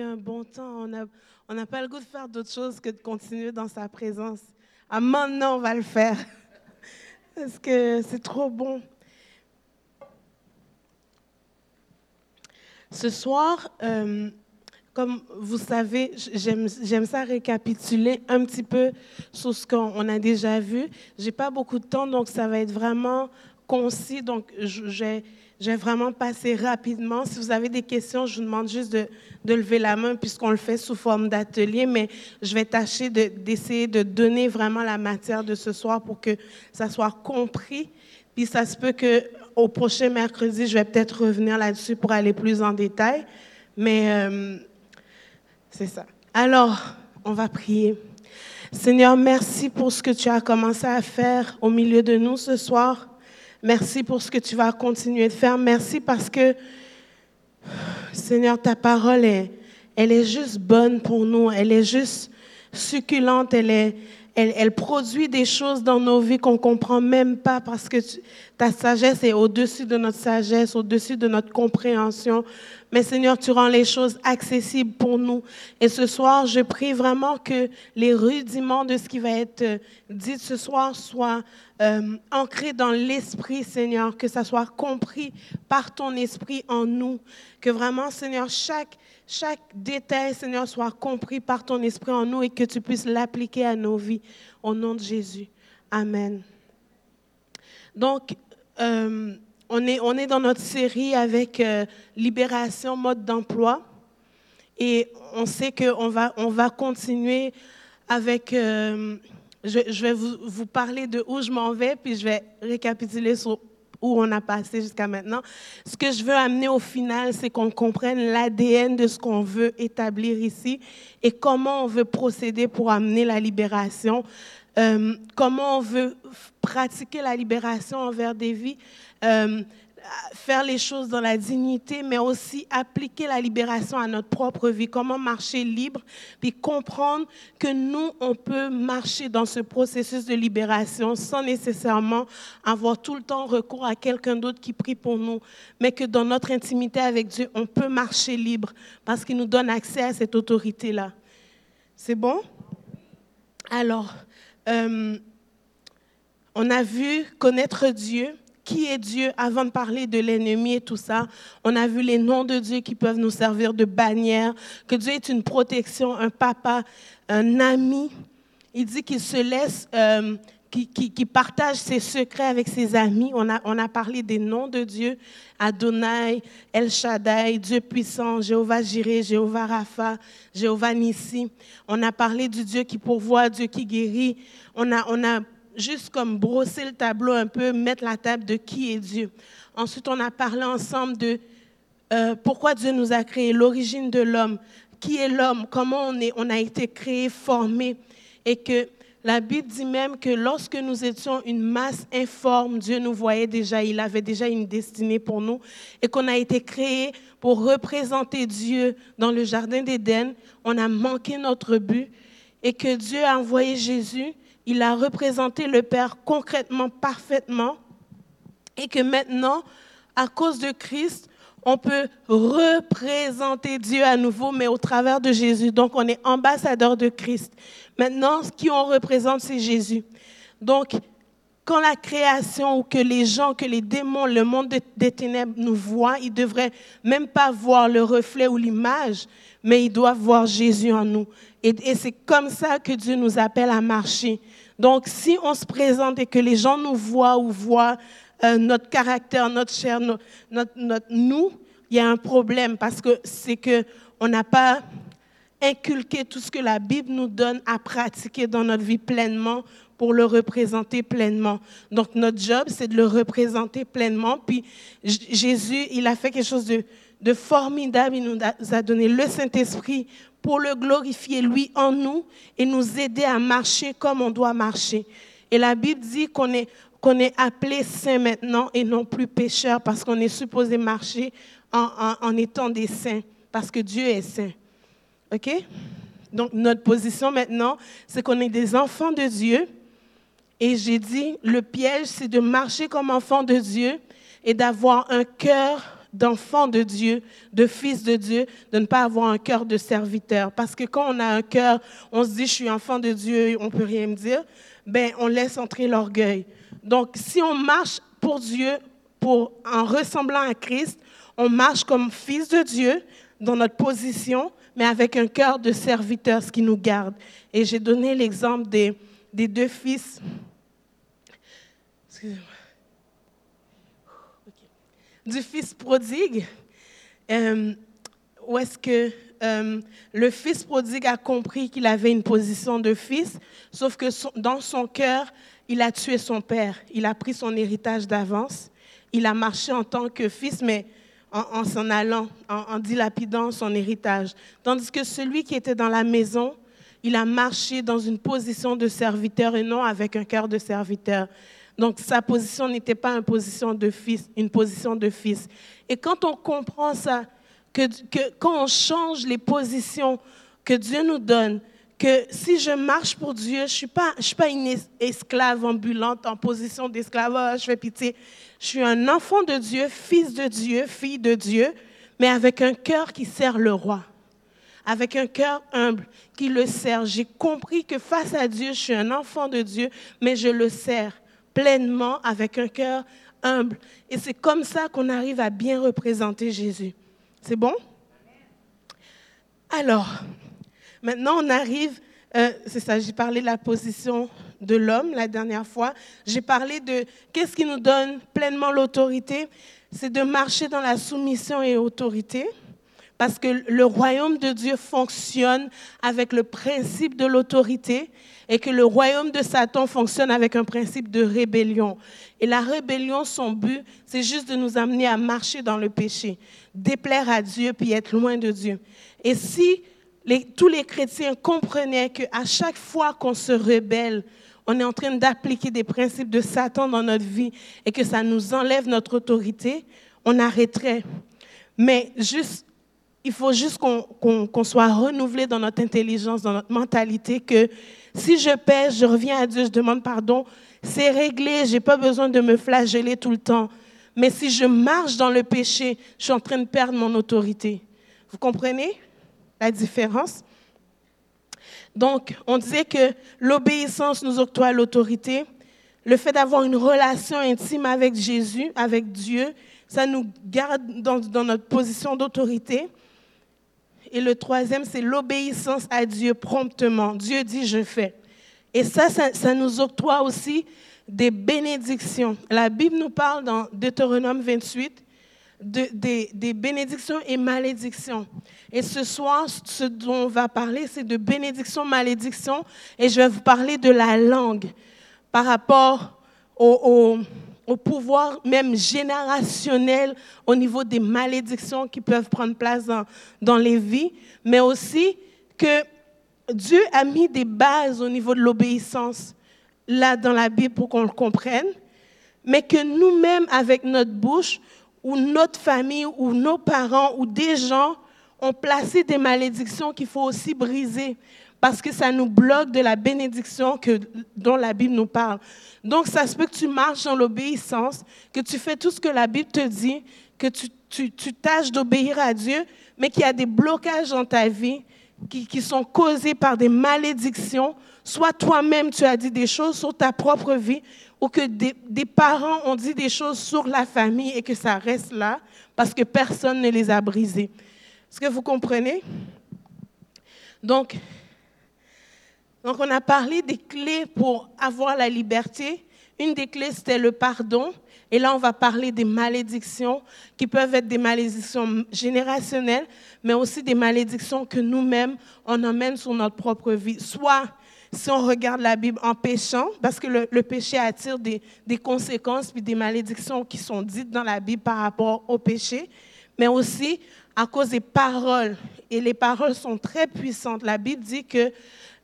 un bon temps. On n'a pas le goût de faire d'autre chose que de continuer dans sa présence. Ah, maintenant, on va le faire. Parce que c'est trop bon. Ce soir, euh, comme vous savez, j'aime ça récapituler un petit peu sur ce qu'on a déjà vu. J'ai pas beaucoup de temps, donc ça va être vraiment concis. Donc, j'ai je vais vraiment passer rapidement. Si vous avez des questions, je vous demande juste de, lever la main puisqu'on le fait sous forme d'atelier, mais je vais tâcher d'essayer de, donner vraiment la matière de ce soir pour que ça soit compris. Puis ça se peut qu'au prochain mercredi, je vais peut-être revenir là-dessus pour aller plus en détail. Mais euh, c'est ça. Alors, on va prier. Seigneur, merci pour ce que tu as commencé à faire au milieu de nous ce soir. Merci pour ce que tu vas continuer de faire. Merci parce que, Seigneur, ta parole est, elle est juste bonne pour nous. Elle est juste succulente. Elle est, elle, produit des choses dans nos vies qu'on comprend même pas parce que ta sagesse est au-dessus de notre sagesse, au-dessus de notre compréhension. Mais Seigneur, tu rends les choses accessibles pour nous. Et ce soir, je prie vraiment que les rudiments de ce qui va être euh, dit ce soir soient euh, ancrés dans l'esprit, Seigneur, que ça soit compris par ton esprit en nous. Que vraiment, Seigneur, chaque, détail, Seigneur, soit compris par ton esprit en nous et que tu puisses l'appliquer à nos vies. Au nom de Jésus. Amen. Donc, euh, on est, on est dans notre série avec euh, Libération, mode d'emploi. Et on sait qu'on va, on va continuer avec... Euh, je, vais vous, vous, parler de où je m'en vais, puis je vais récapituler sur où on a passé jusqu'à maintenant. Ce que je veux amener au final, c'est qu'on comprenne l'ADN de ce qu'on veut établir ici et comment on veut procéder pour amener la libération, euh, comment on veut pratiquer la libération envers des vies euh, faire les choses dans la dignité, mais aussi appliquer la libération à notre propre vie, comment marcher libre, puis comprendre que nous, on peut marcher dans ce processus de libération sans nécessairement avoir tout le temps recours à quelqu'un d'autre qui prie pour nous, mais que dans notre intimité avec Dieu, on peut marcher libre parce qu'il nous donne accès à cette autorité-là. C'est bon? Alors, euh, on a vu connaître Dieu qui est Dieu avant de parler de l'ennemi et tout ça. On a vu les noms de Dieu qui peuvent nous servir de bannière, que Dieu est une protection, un papa, un ami. Il dit qu'il se laisse, euh, qu'il partage ses secrets avec ses amis. On a, on a parlé des noms de Dieu, Adonai, El Shaddai, Dieu puissant, Jéhovah Jireh, Jéhovah Rapha, Jéhovah Nissi. On a parlé du Dieu qui pourvoit, Dieu qui guérit. On a, on a juste comme brosser le tableau un peu, mettre la table de qui est Dieu. Ensuite, on a parlé ensemble de euh, pourquoi Dieu nous a créé, l'origine de l'homme, qui est l'homme, comment on, est, on a été créé, formé, et que la Bible dit même que lorsque nous étions une masse informe, Dieu nous voyait déjà, il avait déjà une destinée pour nous, et qu'on a été créé pour représenter Dieu dans le Jardin d'Éden. On a manqué notre but, et que Dieu a envoyé Jésus il a représenté le Père concrètement, parfaitement, et que maintenant, à cause de Christ, on peut représenter Dieu à nouveau, mais au travers de Jésus. Donc, on est ambassadeur de Christ. Maintenant, ce qui on représente, c'est Jésus. Donc, quand la création ou que les gens, que les démons, le monde des ténèbres nous voient, ils devraient même pas voir le reflet ou l'image, mais ils doivent voir Jésus en nous. Et, et c'est comme ça que Dieu nous appelle à marcher. Donc, si on se présente et que les gens nous voient ou voient euh, notre caractère, notre chair, notre, nous, il y a un problème parce que c'est que on n'a pas inculqué tout ce que la Bible nous donne à pratiquer dans notre vie pleinement pour le représenter pleinement. Donc notre job, c'est de le représenter pleinement. Puis Jésus, il a fait quelque chose de formidable. Il nous a donné le Saint-Esprit pour le glorifier, lui, en nous, et nous aider à marcher comme on doit marcher. Et la Bible dit qu'on est, qu'on est appelé saint maintenant et non plus pécheur parce qu'on est supposé marcher en, en, étant des saints, parce que Dieu est saint. OK? Donc, notre position maintenant, c'est qu'on est des enfants de Dieu. Et j'ai dit, le piège, c'est de marcher comme enfant de Dieu et d'avoir un cœur d'enfant de Dieu, de fils de Dieu, de ne pas avoir un cœur de serviteur. Parce que quand on a un cœur, on se dit, je suis enfant de Dieu, on peut rien me dire, ben, on laisse entrer l'orgueil. Donc, si on marche pour Dieu, pour, en ressemblant à Christ, on marche comme fils de Dieu dans notre position, mais avec un cœur de serviteur, ce qui nous garde. Et j'ai donné l'exemple des, des deux fils. Excusez-moi du fils prodigue, euh, où est-ce que euh, le fils prodigue a compris qu'il avait une position de fils, sauf que dans son cœur, il a tué son père. Il a pris son héritage d'avance. Il a marché en tant que fils, mais en, s'en allant, en, dilapidant son héritage. Tandis que celui qui était dans la maison, il a marché dans une position de serviteur et non avec un cœur de serviteur. Donc sa position n'était pas une position de fils, une position de fils. Et quand on comprend ça, que, quand on change les positions que Dieu nous donne, que si je marche pour Dieu, je ne suis, pas, une esclave ambulante en position d'esclavage, je fais pitié. Je suis un enfant de Dieu, fils de Dieu, fille de Dieu, mais avec un cœur qui sert le roi, avec un cœur humble qui le sert. J'ai compris que face à Dieu, je suis un enfant de Dieu, mais je le sers pleinement avec un cœur humble. Et c'est comme ça qu'on arrive à bien représenter Jésus. C'est bon? Alors, maintenant on arrive, euh, c'est ça, j'ai parlé de la position de l'homme la dernière fois. J'ai parlé de qu'est-ce qui nous donne pleinement l'autorité? C'est de marcher dans la soumission et autorité. Parce que le royaume de Dieu fonctionne avec le principe de l'autorité et que le royaume de Satan fonctionne avec un principe de rébellion. Et la rébellion, son but, c'est juste de nous amener à marcher dans le péché, déplaire à Dieu puis être loin de Dieu. Et si tous les chrétiens comprenaient qu'à chaque fois qu'on se rebelle, on est en train d'appliquer des principes de Satan dans notre vie et que ça nous enlève notre autorité, on arrêterait. Mais juste il faut juste qu'on soit renouvelé dans notre intelligence, dans notre mentalité, que si je pêche, je reviens à Dieu, je demande pardon, c'est réglé, je n'ai pas besoin de me flageller tout le temps. Mais si je marche dans le péché, je suis en train de perdre mon autorité. Vous comprenez la différence? Donc, on disait que l'obéissance nous octroie l'autorité. Le fait d'avoir une relation intime avec Jésus, avec Dieu, ça nous garde dans notre position d'autorité. Et le troisième, c'est l'obéissance à Dieu promptement. Dieu dit, je fais. Et ça, ça, nous octroie aussi des bénédictions. La Bible nous parle dans Deutéronome 28 de, des, des, bénédictions et malédictions. Et ce soir, ce dont on va parler, c'est de bénédictions, malédictions. Et je vais vous parler de la langue par rapport au, au au pouvoir même générationnel au niveau des malédictions qui peuvent prendre place dans, dans les vies, mais aussi que Dieu a mis des bases au niveau de l'obéissance là dans la Bible pour qu'on le comprenne, mais que nous-mêmes, avec notre bouche, ou notre famille, ou nos parents, ou des gens, ont placé des malédictions qu'il faut aussi briser parce que ça nous bloque de la bénédiction que, dont la Bible nous parle. Donc, ça se peut que tu marches dans l'obéissance, que tu fais tout ce que la Bible te dit, que tu, tu, tâches d'obéir à Dieu, mais qu'il y a des blocages dans ta vie qui, sont causés par des malédictions. Soit toi-même, tu as dit des choses sur ta propre vie, ou que des, des parents ont dit des choses sur la famille et que ça reste là parce que personne ne les a brisées. Est-ce que vous comprenez? Donc, donc, on a parlé des clés pour avoir la liberté. Une des clés, c'était le pardon. Et là, on va parler des malédictions, qui peuvent être des malédictions générationnelles, mais aussi des malédictions que nous-mêmes, on emmène sur notre propre vie. Soit, si on regarde la Bible en péchant, parce que le, péché attire des, des, conséquences puis des malédictions qui sont dites dans la Bible par rapport au péché, mais aussi à cause des paroles. Et les paroles sont très puissantes. La Bible dit que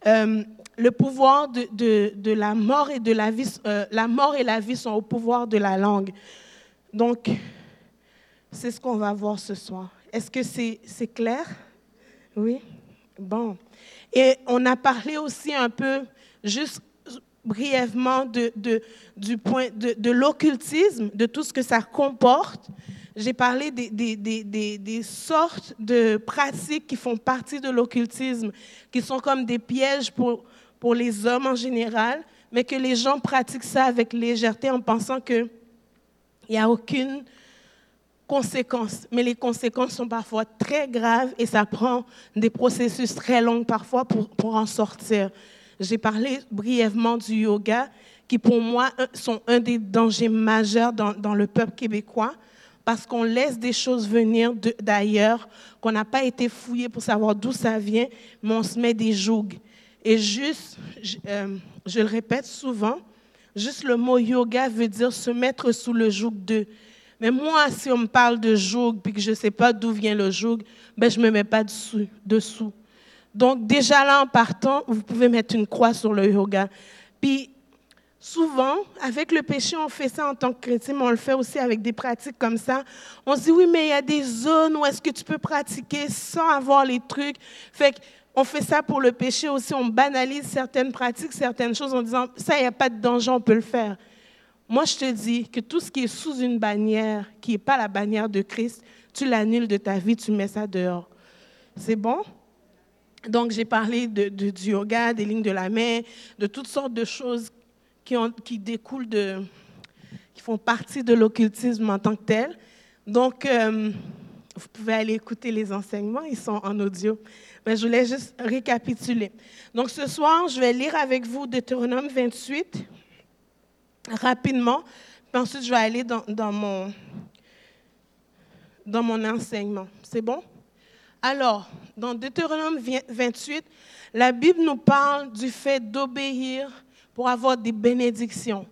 euh, le pouvoir de, de, la mort et de la vie, euh, la mort et la vie sont au pouvoir de la langue. Donc, c'est ce qu'on va voir ce soir. Est-ce que c'est clair? Oui? Bon. Et on a parlé aussi un peu, juste brièvement, de, de, de l'occultisme, de tout ce que ça comporte, J'ai parlé des, sortes de pratiques qui font partie de l'occultisme, qui sont comme des pièges pour, les hommes en général, mais que les gens pratiquent ça avec légèreté en pensant qu'il n'y a aucune conséquence. Mais les conséquences sont parfois très graves et ça prend des processus très longs parfois pour, en sortir. J'ai parlé brièvement du yoga, qui pour moi sont un des dangers majeurs dans le peuple québécois parce qu'on laisse des choses venir d'ailleurs, qu'on n'a pas été fouillé pour savoir d'où ça vient, mais on se met des jougs. Et juste, je, euh, je, le répète souvent, juste le mot yoga veut dire se mettre sous le joug de. Mais moi, si on me parle de joug puis que je ne sais pas d'où vient le joug, ben je ne me mets pas dessous, dessous. Donc déjà là, en partant, vous pouvez mettre une croix sur le yoga. Puis Souvent, avec le péché, on fait ça en tant que chrétien, mais on le fait aussi avec des pratiques comme ça. On se dit, oui, mais il y a des zones où est-ce que tu peux pratiquer sans avoir les trucs. Fait on fait ça pour le péché aussi. On banalise certaines pratiques, certaines choses en disant, ça, il n'y a pas de danger, on peut le faire. Moi, je te dis que tout ce qui est sous une bannière, qui n'est pas la bannière de Christ, tu l'annules de ta vie, tu mets ça dehors. C'est bon? Donc, j'ai parlé de, du yoga, des lignes de la main, de toutes sortes de choses qui, découlent de, qui font partie de l'occultisme en tant que tel. Donc, euh, vous pouvez aller écouter les enseignements, ils sont en audio. Mais je voulais juste récapituler. Donc, ce soir, je vais lire avec vous Deutéronome 28 rapidement, puis ensuite, je vais aller dans mon, dans mon enseignement. C'est bon? Alors, dans Deutéronome 28, la Bible nous parle du fait d'obéir pour avoir des bénédictions.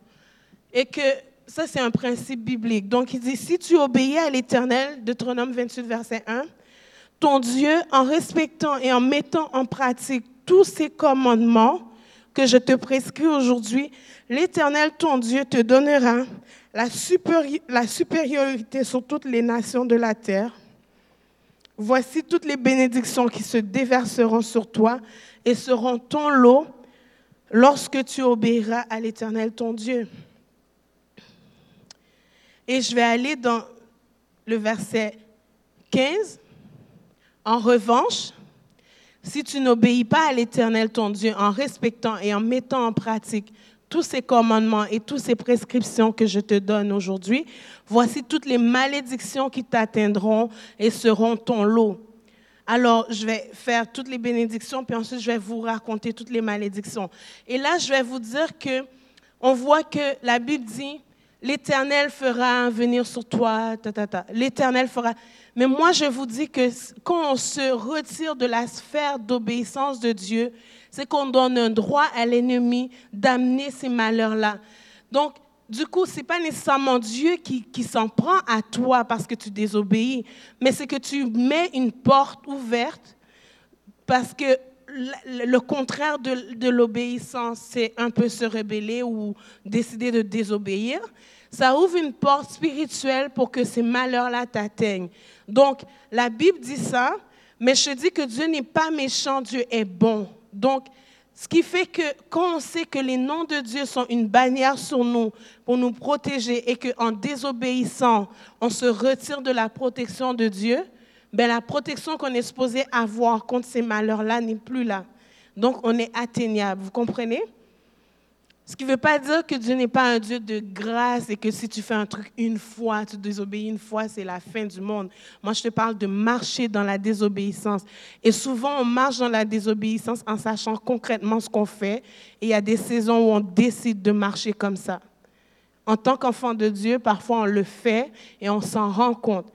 Et que ça, c'est un principe biblique. Donc, il dit, si tu obéis à l'Éternel, Deutéronome 28, verset 1, ton Dieu, en respectant et en mettant en pratique tous ces commandements que je te prescris aujourd'hui, l'Éternel, ton Dieu, te donnera la, la supériorité sur toutes les nations de la terre. Voici toutes les bénédictions qui se déverseront sur toi et seront ton lot lorsque tu obéiras à l'Éternel ton Dieu. Et je vais aller dans le verset 15. En revanche, si tu n'obéis pas à l'Éternel ton Dieu en respectant et en mettant en pratique tous ces commandements et toutes ces prescriptions que je te donne aujourd'hui, voici toutes les malédictions qui t'atteindront et seront ton lot. Alors, je vais faire toutes les bénédictions, puis ensuite, je vais vous raconter toutes les malédictions. Et là, je vais vous dire que on voit que la Bible dit, l'Éternel fera venir sur toi, ta, ta. L'Éternel fera. Mais moi, je vous dis que quand on se retire de la sphère d'obéissance de Dieu, c'est qu'on donne un droit à l'ennemi d'amener ces malheurs-là. Donc, du coup, ce n'est pas nécessairement Dieu qui, s'en prend à toi parce que tu désobéis, mais c'est que tu mets une porte ouverte parce que le contraire de, de l'obéissance, c'est un peu se rebeller ou décider de désobéir. Ça ouvre une porte spirituelle pour que ces malheurs-là t'atteignent. Donc, la Bible dit ça, mais je dis que Dieu n'est pas méchant, Dieu est bon. Donc, ce qui fait que quand on sait que les noms de Dieu sont une bannière sur nous pour nous protéger et qu'en désobéissant, on se retire de la protection de Dieu, ben la protection qu'on est supposé avoir contre ces malheurs-là n'est plus là. Donc on est atteignable. Vous comprenez? Ce qui ne veut pas dire que Dieu n'est pas un Dieu de grâce et que si tu fais un truc une fois, tu désobéis une fois, c'est la fin du monde. Moi, je te parle de marcher dans la désobéissance. Et souvent, on marche dans la désobéissance en sachant concrètement ce qu'on fait. Et il y a des saisons où on décide de marcher comme ça. En tant qu'enfant de Dieu, parfois on le fait et on s'en rend compte.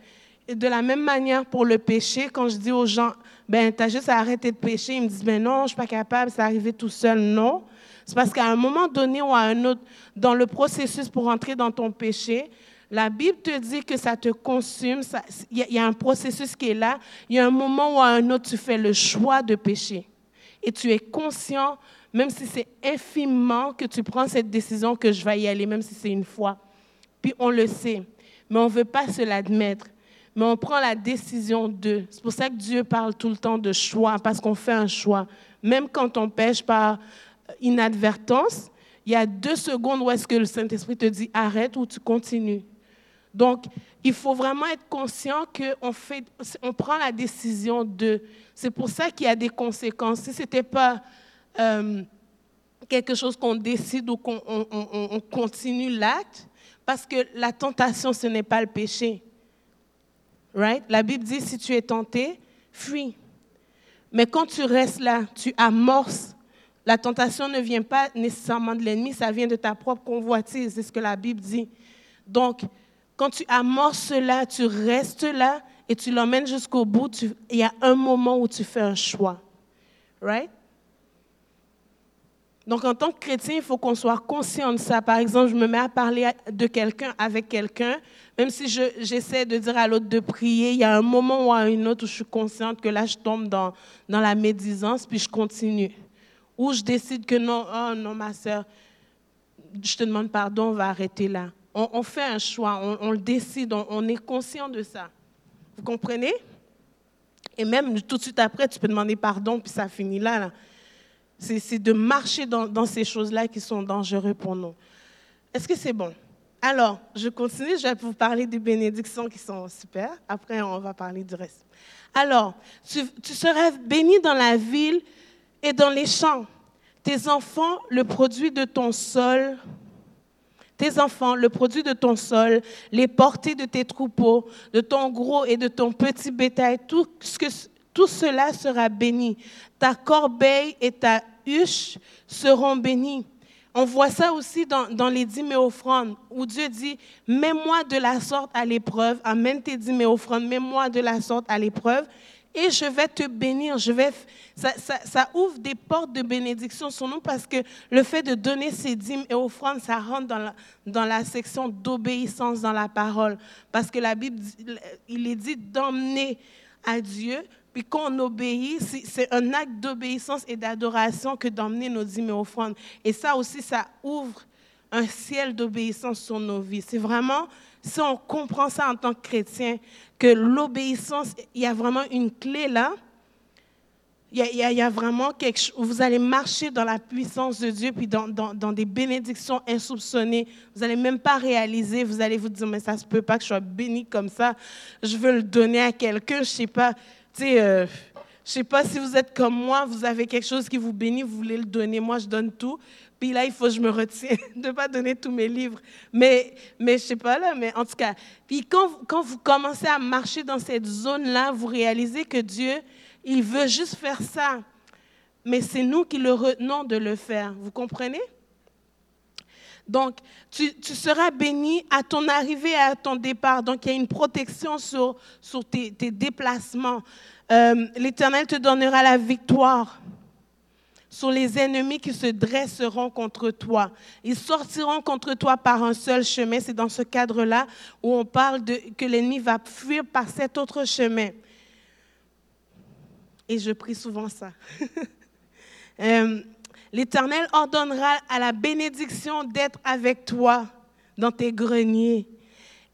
Et de la même manière pour le péché, quand je dis aux gens, ben, tu as juste à arrêter de pécher, ils me disent, ben non, je ne suis pas capable, c'est arrivé tout seul. Non. C'est parce qu'à un moment donné ou à un autre, dans le processus pour entrer dans ton péché, la Bible te dit que ça te consume, il y, a un processus qui est là. Il y a un moment ou à un autre, tu fais le choix de pécher. Et tu es conscient, même si c'est infimement, que tu prends cette décision que je vais y aller, même si c'est une fois. Puis on le sait, mais on ne veut pas se l'admettre. Mais on prend la décision de. C'est pour ça que Dieu parle tout le temps de choix, parce qu'on fait un choix. Même quand on pêche par inadvertance, il y a deux secondes où est-ce que le Saint-Esprit te dit arrête ou tu continues. Donc, il faut vraiment être conscient qu'on fait, on prend la décision de. C'est pour ça qu'il y a des conséquences. Si ce n'était pas euh, quelque chose qu'on décide ou qu'on on, continue l'acte, parce que la tentation, ce n'est pas le péché. Right? La Bible dit, si tu es tenté, fuis. Mais quand tu restes là, tu amorces. La tentation ne vient pas nécessairement de l'ennemi, ça vient de ta propre convoitise, c'est ce que la Bible dit. Donc, quand tu amorces cela, tu restes là et tu l'emmènes jusqu'au bout, il y a un moment où tu fais un choix. Right? Donc, en tant que chrétien, il faut qu'on soit conscient de ça. Par exemple, je me mets à parler de quelqu'un avec quelqu'un, même si j'essaie de dire à l'autre de prier, il y a un moment ou à un autre où je suis consciente que là, je tombe dans, dans la médisance, puis je continue. Ou je décide que non, oh non, ma soeur, je te demande pardon, on va arrêter là. On, fait un choix, on, le décide, on, est conscient de ça. Vous comprenez? Et même tout de suite après, tu peux demander pardon, puis ça finit là. C'est de marcher dans, ces choses-là qui sont dangereuses pour nous. Est-ce que c'est bon? Alors, je continue, je vais vous parler des bénédictions qui sont super. Après, on va parler du reste. Alors, tu, tu seras béni dans la ville et dans les champs. Tes enfants, le produit de ton sol, tes enfants, le produit de ton sol, les portées de tes troupeaux, de ton gros et de ton petit bétail, tout, ce que, tout cela sera béni ta corbeille et ta huche seront bénies. On voit ça aussi dans, les dîmes et offrandes, où Dieu dit, mets-moi de la sorte à l'épreuve, amène tes dîmes et offrandes, mets-moi de la sorte à l'épreuve, et je vais te bénir. Je vais, ça, ouvre des portes de bénédiction sur nous parce que le fait de donner ces dîmes et offrandes, ça rentre dans la, dans la section d'obéissance dans la parole. Parce que la Bible, il est dit d'emmener à Dieu, puis quand on obéit, c'est un acte d'obéissance et d'adoration que d'emmener nos dîmes et offrandes. Et ça aussi, ça ouvre un ciel d'obéissance sur nos vies. C'est vraiment, si on comprend ça en tant que chrétien, que l'obéissance, il y a vraiment une clé là. Il y, a, vraiment quelque chose, vous allez marcher dans la puissance de Dieu, puis dans, des bénédictions insoupçonnées. Vous n'allez même pas réaliser, vous allez vous dire, mais ça ne se peut pas que je sois béni comme ça. Je veux le donner à quelqu'un, je ne sais pas sais, euh, je sais pas si vous êtes comme moi, vous avez quelque chose qui vous bénit, vous voulez le donner. Moi, je donne tout. Puis là, il faut que je me retienne de ne pas donner tous mes livres. Mais, mais je sais pas là, mais en tout cas. Puis quand, quand vous commencez à marcher dans cette zone-là, vous réalisez que Dieu, il veut juste faire ça. Mais c'est nous qui le retenons de le faire. Vous comprenez? Donc, tu, seras béni à ton arrivée et à ton départ. Donc, il y a une protection sur, sur tes, déplacements. Euh, L'Éternel te donnera la victoire sur les ennemis qui se dresseront contre toi. Ils sortiront contre toi par un seul chemin. C'est dans ce cadre-là où on parle que l'ennemi va fuir par cet autre chemin. Et je prie souvent ça. euh, L'Éternel ordonnera à la bénédiction d'être avec toi dans tes greniers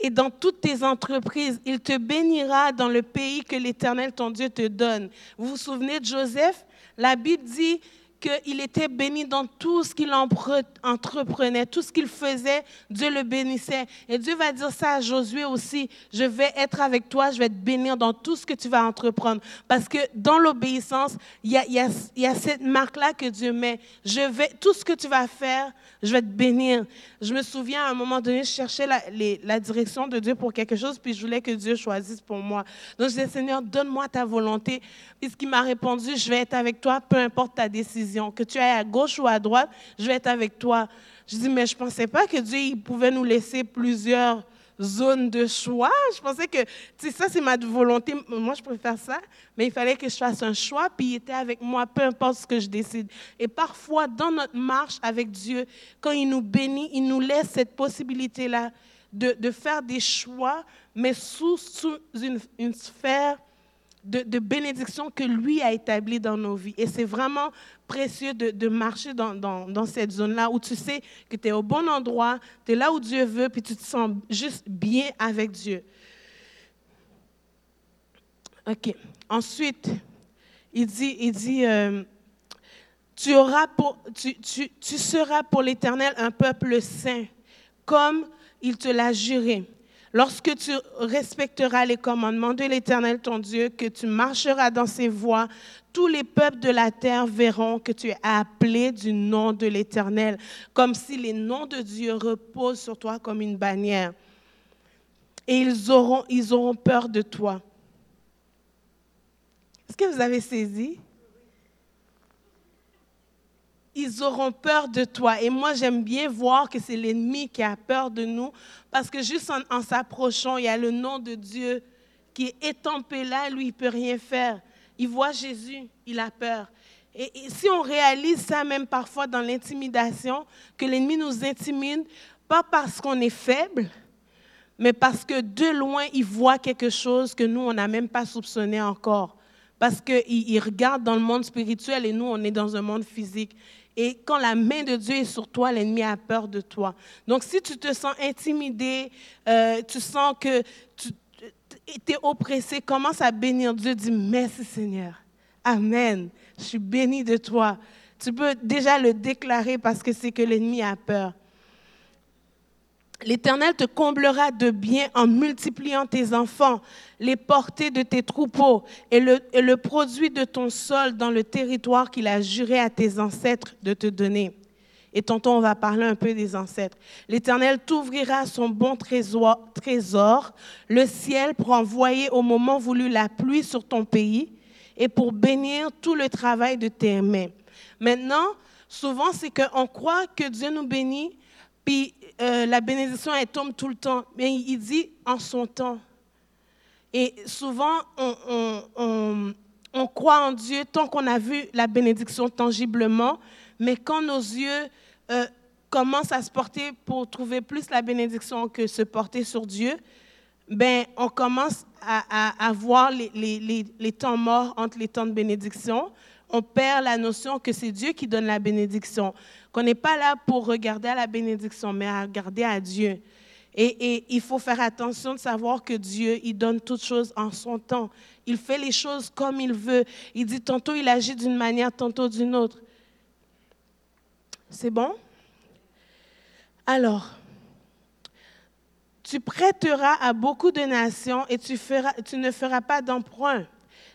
et dans toutes tes entreprises. Il te bénira dans le pays que l'Éternel, ton Dieu, te donne. Vous vous souvenez de Joseph? La Bible dit qu'il était béni dans tout ce qu'il entreprenait, tout ce qu'il faisait, Dieu le bénissait. Et Dieu va dire ça à Josué aussi, je vais être avec toi, je vais te bénir dans tout ce que tu vas entreprendre. Parce que dans l'obéissance, il y a, cette marque-là que Dieu met. Je vais, tout ce que tu vas faire, je vais te bénir. Je me souviens à un moment donné, je cherchais la, direction de Dieu pour quelque chose, puis je voulais que Dieu choisisse pour moi. Donc je disais, Seigneur, donne-moi ta volonté. Et ce m'a répondu, je vais être avec toi, peu importe ta décision. Que tu ailles à gauche ou à droite, je vais être avec toi. Je dis, mais je ne pensais pas que Dieu il pouvait nous laisser plusieurs zones de choix. Je pensais que, tu sais, ça, c'est ma volonté. Moi, je préfère ça. Mais il fallait que je fasse un choix, puis il était avec moi, peu importe ce que je décide. Et parfois, dans notre marche avec Dieu, quand il nous bénit, il nous laisse cette possibilité-là de, faire des choix, mais sous, une sphère de, bénédiction que lui a établi dans nos vies. Et c'est vraiment précieux de, marcher dans, cette zone-là où tu sais que tu es au bon endroit, tu es là où Dieu veut, puis tu te sens juste bien avec Dieu. OK. Ensuite, il dit, il dit euh, tu, auras pour, tu, tu seras pour l'Éternel un peuple saint, comme il te l'a juré. Lorsque tu respecteras les commandements de l'Éternel ton Dieu, que tu marcheras dans ses voies, tous les peuples de la terre verront que tu es appelé du nom de l'Éternel, comme si les noms de Dieu reposent sur toi comme une bannière. Et ils auront, ils auront peur de toi. Est-ce que vous avez saisi? Ils auront peur de toi. Et moi, j'aime bien voir que c'est l'ennemi qui a peur de nous, parce que juste en, s'approchant, il y a le nom de Dieu qui est étampé là, lui, il ne peut rien faire. Il voit Jésus, il a peur. Et, si on réalise ça même parfois dans l'intimidation, que l'ennemi nous intimide, pas parce qu'on est faible, mais parce que de loin, il voit quelque chose que nous, on n'a même pas soupçonné encore. Parce qu'il il regarde dans le monde spirituel et nous, on est dans un monde physique. Et quand la main de Dieu est sur toi, l'ennemi a peur de toi. Donc si tu te sens intimidé, euh, tu sens que tu es oppressé, commence à bénir Dieu. Dis merci Seigneur. Amen. Je suis béni de toi. Tu peux déjà le déclarer parce que c'est que l'ennemi a peur. L'Éternel te comblera de bien en multipliant tes enfants, les portées de tes troupeaux et le, produit de ton sol dans le territoire qu'il a juré à tes ancêtres de te donner. Et tantôt, on va parler un peu des ancêtres. L'Éternel t'ouvrira son bon trésor, trésor, le ciel pour envoyer au moment voulu la pluie sur ton pays et pour bénir tout le travail de tes mains. Maintenant, souvent, c'est qu'on croit que Dieu nous bénit, puis euh, la bénédiction, elle tombe tout le temps. Mais il dit en son temps. Et souvent, on, croit en Dieu tant qu'on a vu la bénédiction tangiblement, mais quand nos yeux euh, commencent à se porter pour trouver plus la bénédiction que se porter sur Dieu, ben, on commence à, voir les, les, temps morts entre les temps de bénédiction. On perd la notion que c'est Dieu qui donne la bénédiction qu'on n'est pas là pour regarder à la bénédiction, mais à regarder à Dieu. Et, il faut faire attention de savoir que Dieu, il donne toutes choses en son temps. Il fait les choses comme il veut. Il dit tantôt il agit d'une manière, tantôt d'une autre. C'est bon? Alors, tu prêteras à beaucoup de nations et tu, ne feras pas d'emprunt.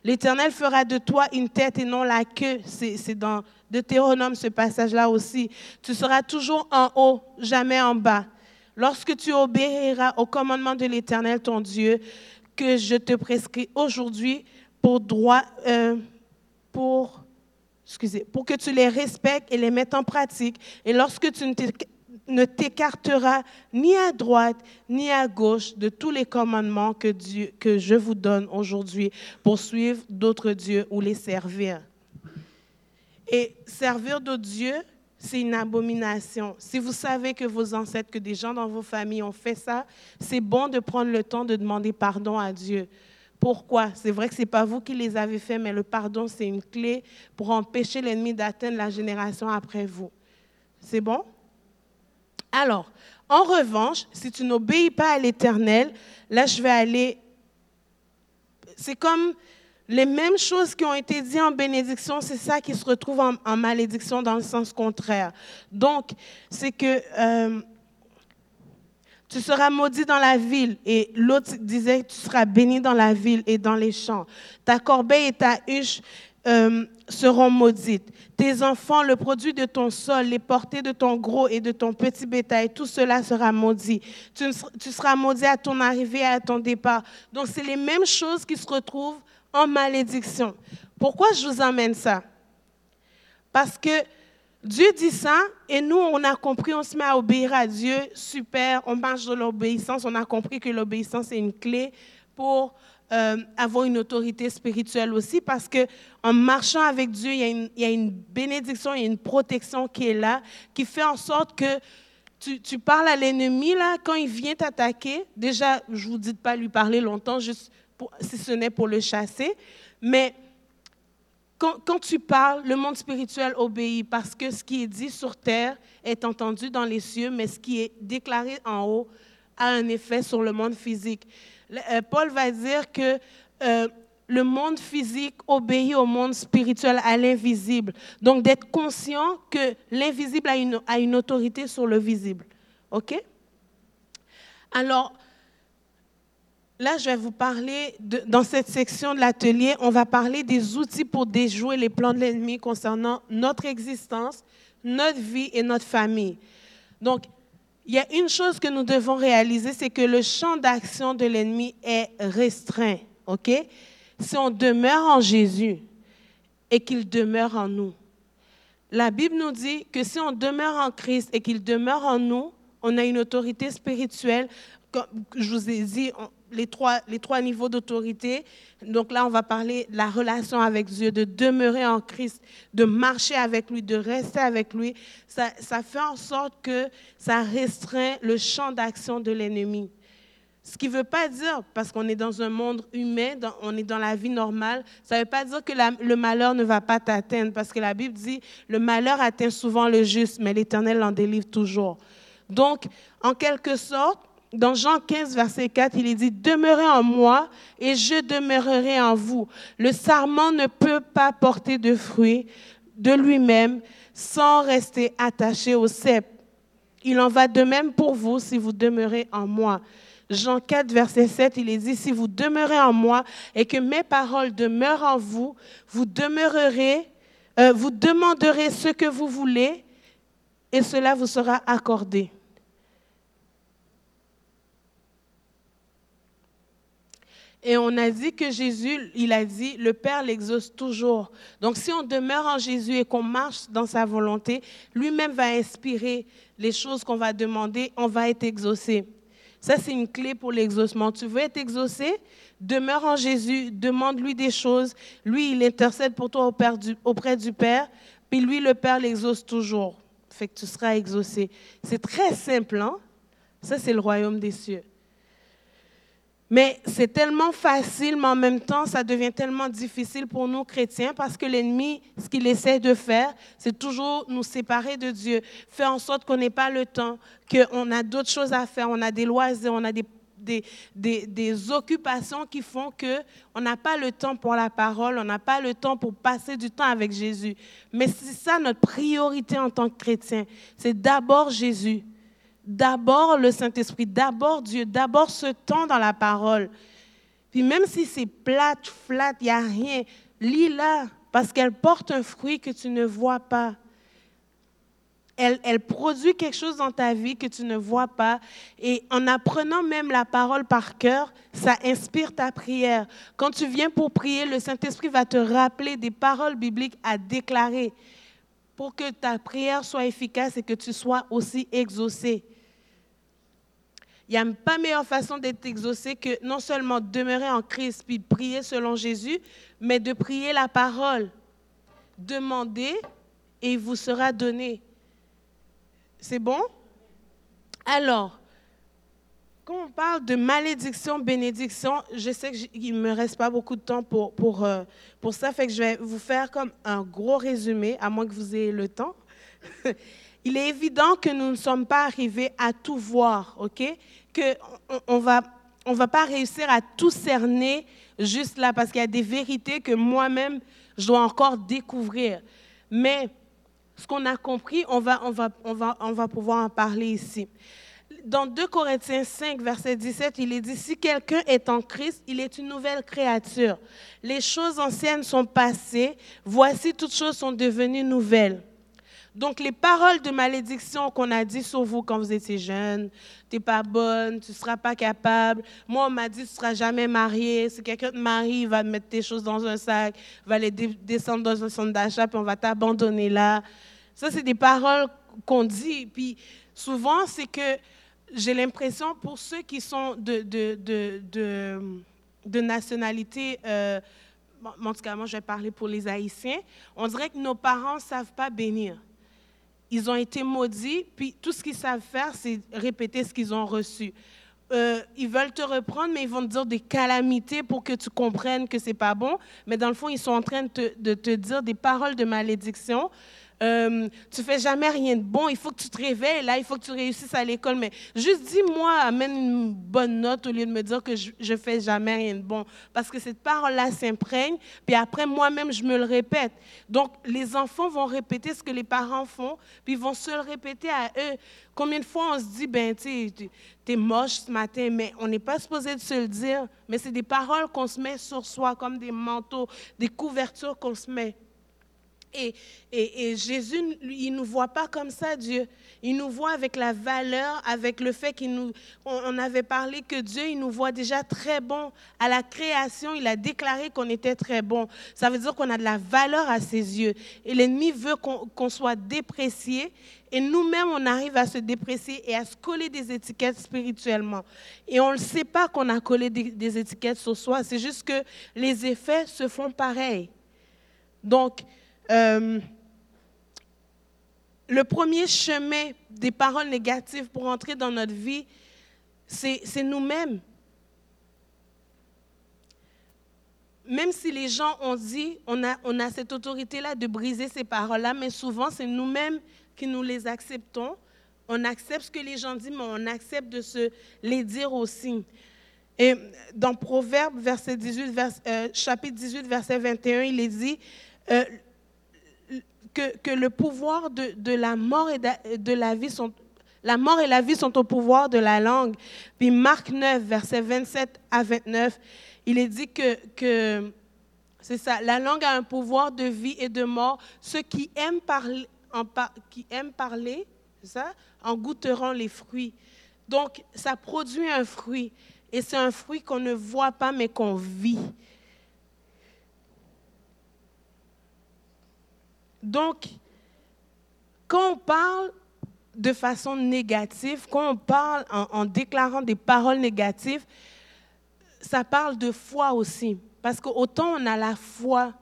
L'Éternel fera de toi une tête et non la queue. C'est dans Deutéronome ce passage-là aussi. Tu seras toujours en haut, jamais en bas. Lorsque tu obéiras au commandement de l'Éternel, ton Dieu, que je te prescris aujourd'hui pour droit, euh, pour, excusez, pour que tu les respectes et les mettes en pratique. Et lorsque tu ne ne t'écartera ni à droite ni à gauche de tous les commandements que, Dieu, que je vous donne aujourd'hui pour suivre d'autres dieux ou les servir. Et servir d'autres dieux, c'est une abomination. Si vous savez que vos ancêtres, que des gens dans vos familles ont fait ça, c'est bon de prendre le temps de demander pardon à Dieu. Pourquoi? C'est vrai que ce n'est pas vous qui les avez fait, mais le pardon, c'est une clé pour empêcher l'ennemi d'atteindre la génération après vous. C'est bon? Alors, en revanche, si tu n'obéis pas à l'Éternel, là, je vais aller... C'est comme les mêmes choses qui ont été dites en bénédiction, c'est ça qui se retrouve en, malédiction dans le sens contraire. Donc, c'est que euh, tu seras maudit dans la ville et l'autre disait tu seras béni dans la ville et dans les champs. Ta corbeille et ta huche euh, seront maudites. Tes enfants, le produit de ton sol, les portées de ton gros et de ton petit bétail, tout cela sera maudit. Tu, seras maudit à ton arrivée et à ton départ. Donc, c'est les mêmes choses qui se retrouvent en malédiction. Pourquoi je vous emmène ça? Parce que Dieu dit ça et nous, on a compris, on se met à obéir à Dieu. Super, on marche dans l'obéissance. On a compris que l'obéissance est une clé pour euh, avoir une autorité spirituelle aussi parce que en marchant avec Dieu, il y, a une, bénédiction, il y a une protection qui est là, qui fait en sorte que tu, parles à l'ennemi là quand il vient t'attaquer. Déjà, je vous dis de pas lui parler longtemps, juste si ce n'est pour le chasser, mais quand, tu parles, le monde spirituel obéit parce que ce qui est dit sur terre est entendu dans les cieux, mais ce qui est déclaré en haut a un effet sur le monde physique. Euh, Paul va dire que euh, le monde physique obéit au monde spirituel, à l'invisible. Donc d'être conscient que l'invisible a une, a une autorité sur le visible. OK? Alors, Là, je vais vous parler, dans cette section de l'atelier, on va parler des outils pour déjouer les plans de l'ennemi concernant notre existence, notre vie et notre famille. Donc, il y a une chose que nous devons réaliser, c'est que le champ d'action de l'ennemi est restreint. OK? Si on demeure en Jésus et qu'il demeure en nous. La Bible nous dit que si on demeure en Christ et qu'il demeure en nous, on a une autorité spirituelle. Comme je vous ai dit, les trois, les trois niveaux d'autorité. Donc là, on va parler de la relation avec Dieu, de demeurer en Christ, de marcher avec lui, de rester avec lui. Ça, ça fait en sorte que ça restreint le champ d'action de l'ennemi. Ce qui ne veut pas dire, parce qu'on est dans un monde humain, on est dans la vie normale, ça ne veut pas dire que le malheur ne va pas t'atteindre, parce que la Bible dit, le malheur atteint souvent le juste, mais l'Éternel l'en délivre toujours. Donc, en quelque sorte, dans Jean 15, verset 4, il est dit, demeurez en moi et je demeurerai en vous. Le sarment ne peut pas porter de fruits de lui-même sans rester attaché au cep. Il en va de même pour vous si vous demeurez en moi. Jean 4, verset 7, il est dit, si vous demeurez en moi et que mes paroles demeurent en vous, vous demeurerez, euh, vous demanderez ce que vous voulez et cela vous sera accordé. Et on a dit que Jésus, il a dit, le Père l'exauce toujours. Donc si on demeure en Jésus et qu'on marche dans sa volonté, lui-même va inspirer les choses qu'on va demander, on va être exaucé. Ça, c'est une clé pour l'exaucement. Tu veux être exaucé? Demeure en Jésus, demande-lui des choses. Lui, il intercède pour toi auprès du Père, puis lui, le Père l'exauce toujours. Fait que tu seras exaucé. C'est très simple, hein? Ça, c'est le royaume des cieux. Mais c'est tellement facile, mais en même temps, ça devient tellement difficile pour nous chrétiens parce que l'ennemi, ce qu'il essaie de faire, c'est toujours nous séparer de Dieu, faire en sorte qu'on n'ait pas le temps, qu'on a d'autres choses à faire, on a des loisirs, on a des, occupations qui font qu'on n'a pas le temps pour la parole, on n'a pas le temps pour passer du temps avec Jésus. Mais c'est ça notre priorité en tant que chrétien, c'est d'abord Jésus d'abord le Saint-Esprit, d'abord Dieu, d'abord ce temps dans la parole. Puis même si c'est plate, flat, il n'y a rien, lis-la parce qu'elle porte un fruit que tu ne vois pas. Elle, elle, produit quelque chose dans ta vie que tu ne vois pas. Et en apprenant même la parole par cœur, ça inspire ta prière. Quand tu viens pour prier, le Saint-Esprit va te rappeler des paroles bibliques à déclarer pour que ta prière soit efficace et que tu sois aussi exaucé. Il n'y a pas meilleure façon d'être exaucé que non seulement demeurer en Christ puis prier selon Jésus, mais de prier la parole. Demandez et il vous sera donné. C'est bon? Alors, quand on parle de malédiction, bénédiction, je sais qu'il ne me reste pas beaucoup de temps pour, pour, euh, pour ça, fait que je vais vous faire comme un gros résumé, à moins que vous ayez le temps. Il est évident que nous ne sommes pas arrivés à tout voir, OK? qu'on ne va, on va pas réussir à tout cerner juste là, parce qu'il y a des vérités que moi-même, je dois encore découvrir. Mais ce qu'on a compris, on va, on, va, on, va, on va pouvoir en parler ici. Dans 2 Corinthiens 5, verset 17, il est dit, si quelqu'un est en Christ, il est une nouvelle créature. Les choses anciennes sont passées, voici toutes choses sont devenues nouvelles. Donc, les paroles de malédiction qu'on a dit sur vous quand vous étiez jeune, tu n'es pas bonne, tu seras pas capable. Moi, on m'a dit, tu ne seras jamais marié. Si quelqu'un te marie, il va mettre tes choses dans un sac, va les descendre dans un centre d'achat, puis on va t'abandonner là. Ça, c'est des paroles qu'on dit. Puis, souvent, c'est que j'ai l'impression, pour ceux qui sont de, nationalité, euh, en tout cas, moi, je vais parler pour les Haïtiens, on dirait que nos parents ne savent pas bénir ils ont été maudits, puis tout ce qu'ils savent faire, c'est répéter ce qu'ils ont reçu. Euh, ils veulent te reprendre, mais ils vont te dire des calamités pour que tu comprennes que c'est pas bon. Mais dans le fond, ils sont en train de te, dire des paroles de malédiction euh, tu fais jamais rien de bon, il faut que tu te réveilles, là, il faut que tu réussisses à l'école. Mais juste dis-moi, amène une bonne note au lieu de me dire que je, ne fais jamais rien de bon. Parce que cette parole-là s'imprègne, puis après, moi-même, je me le répète. Donc, les enfants vont répéter ce que les parents font, puis ils vont se le répéter à eux. Combien de fois on se dit, ben, tu es moche ce matin, mais on n'est pas supposé de se le dire. Mais c'est des paroles qu'on se met sur soi, comme des manteaux, des couvertures qu'on se met. Et, et, Jésus, il ne nous voit pas comme ça, Dieu. Il nous voit avec la valeur, avec le fait qu'il nous... On, avait parlé que Dieu, il nous voit déjà très bon. À la création, il a déclaré qu'on était très bon. Ça veut dire qu'on a de la valeur à ses yeux. Et l'ennemi veut qu'on soit déprécié. Et nous-mêmes, on arrive à se déprécier et à se coller des étiquettes spirituellement. Et on ne sait pas qu'on a collé des, des étiquettes sur soi. C'est juste que les effets se font pareil. Donc, euh, le premier chemin des paroles négatives pour entrer dans notre vie, c'est nous-mêmes. Même si les gens ont dit, on a, cette autorité-là de briser ces paroles-là, mais souvent c'est nous-mêmes qui nous les acceptons. On accepte ce que les gens disent, mais on accepte de se les dire aussi. Et dans Proverbe, verset 18, euh, chapitre 18, verset 21, il est dit, euh, que, le pouvoir de, la mort et de, la vie sont la mort et la vie sont au pouvoir de la langue. Puis Marc 9, versets 27 à 29, il est dit que, que c'est ça, la langue a un pouvoir de vie et de mort. Ceux qui aiment parler, en, qui aiment parler ça, en goûteront les fruits. Donc, ça produit un fruit. Et c'est un fruit qu'on ne voit pas, mais qu'on vit. Donc, quand on parle de façon négative, quand on parle en, déclarant des paroles négatives, ça parle de foi aussi. Parce qu'autant on a la foi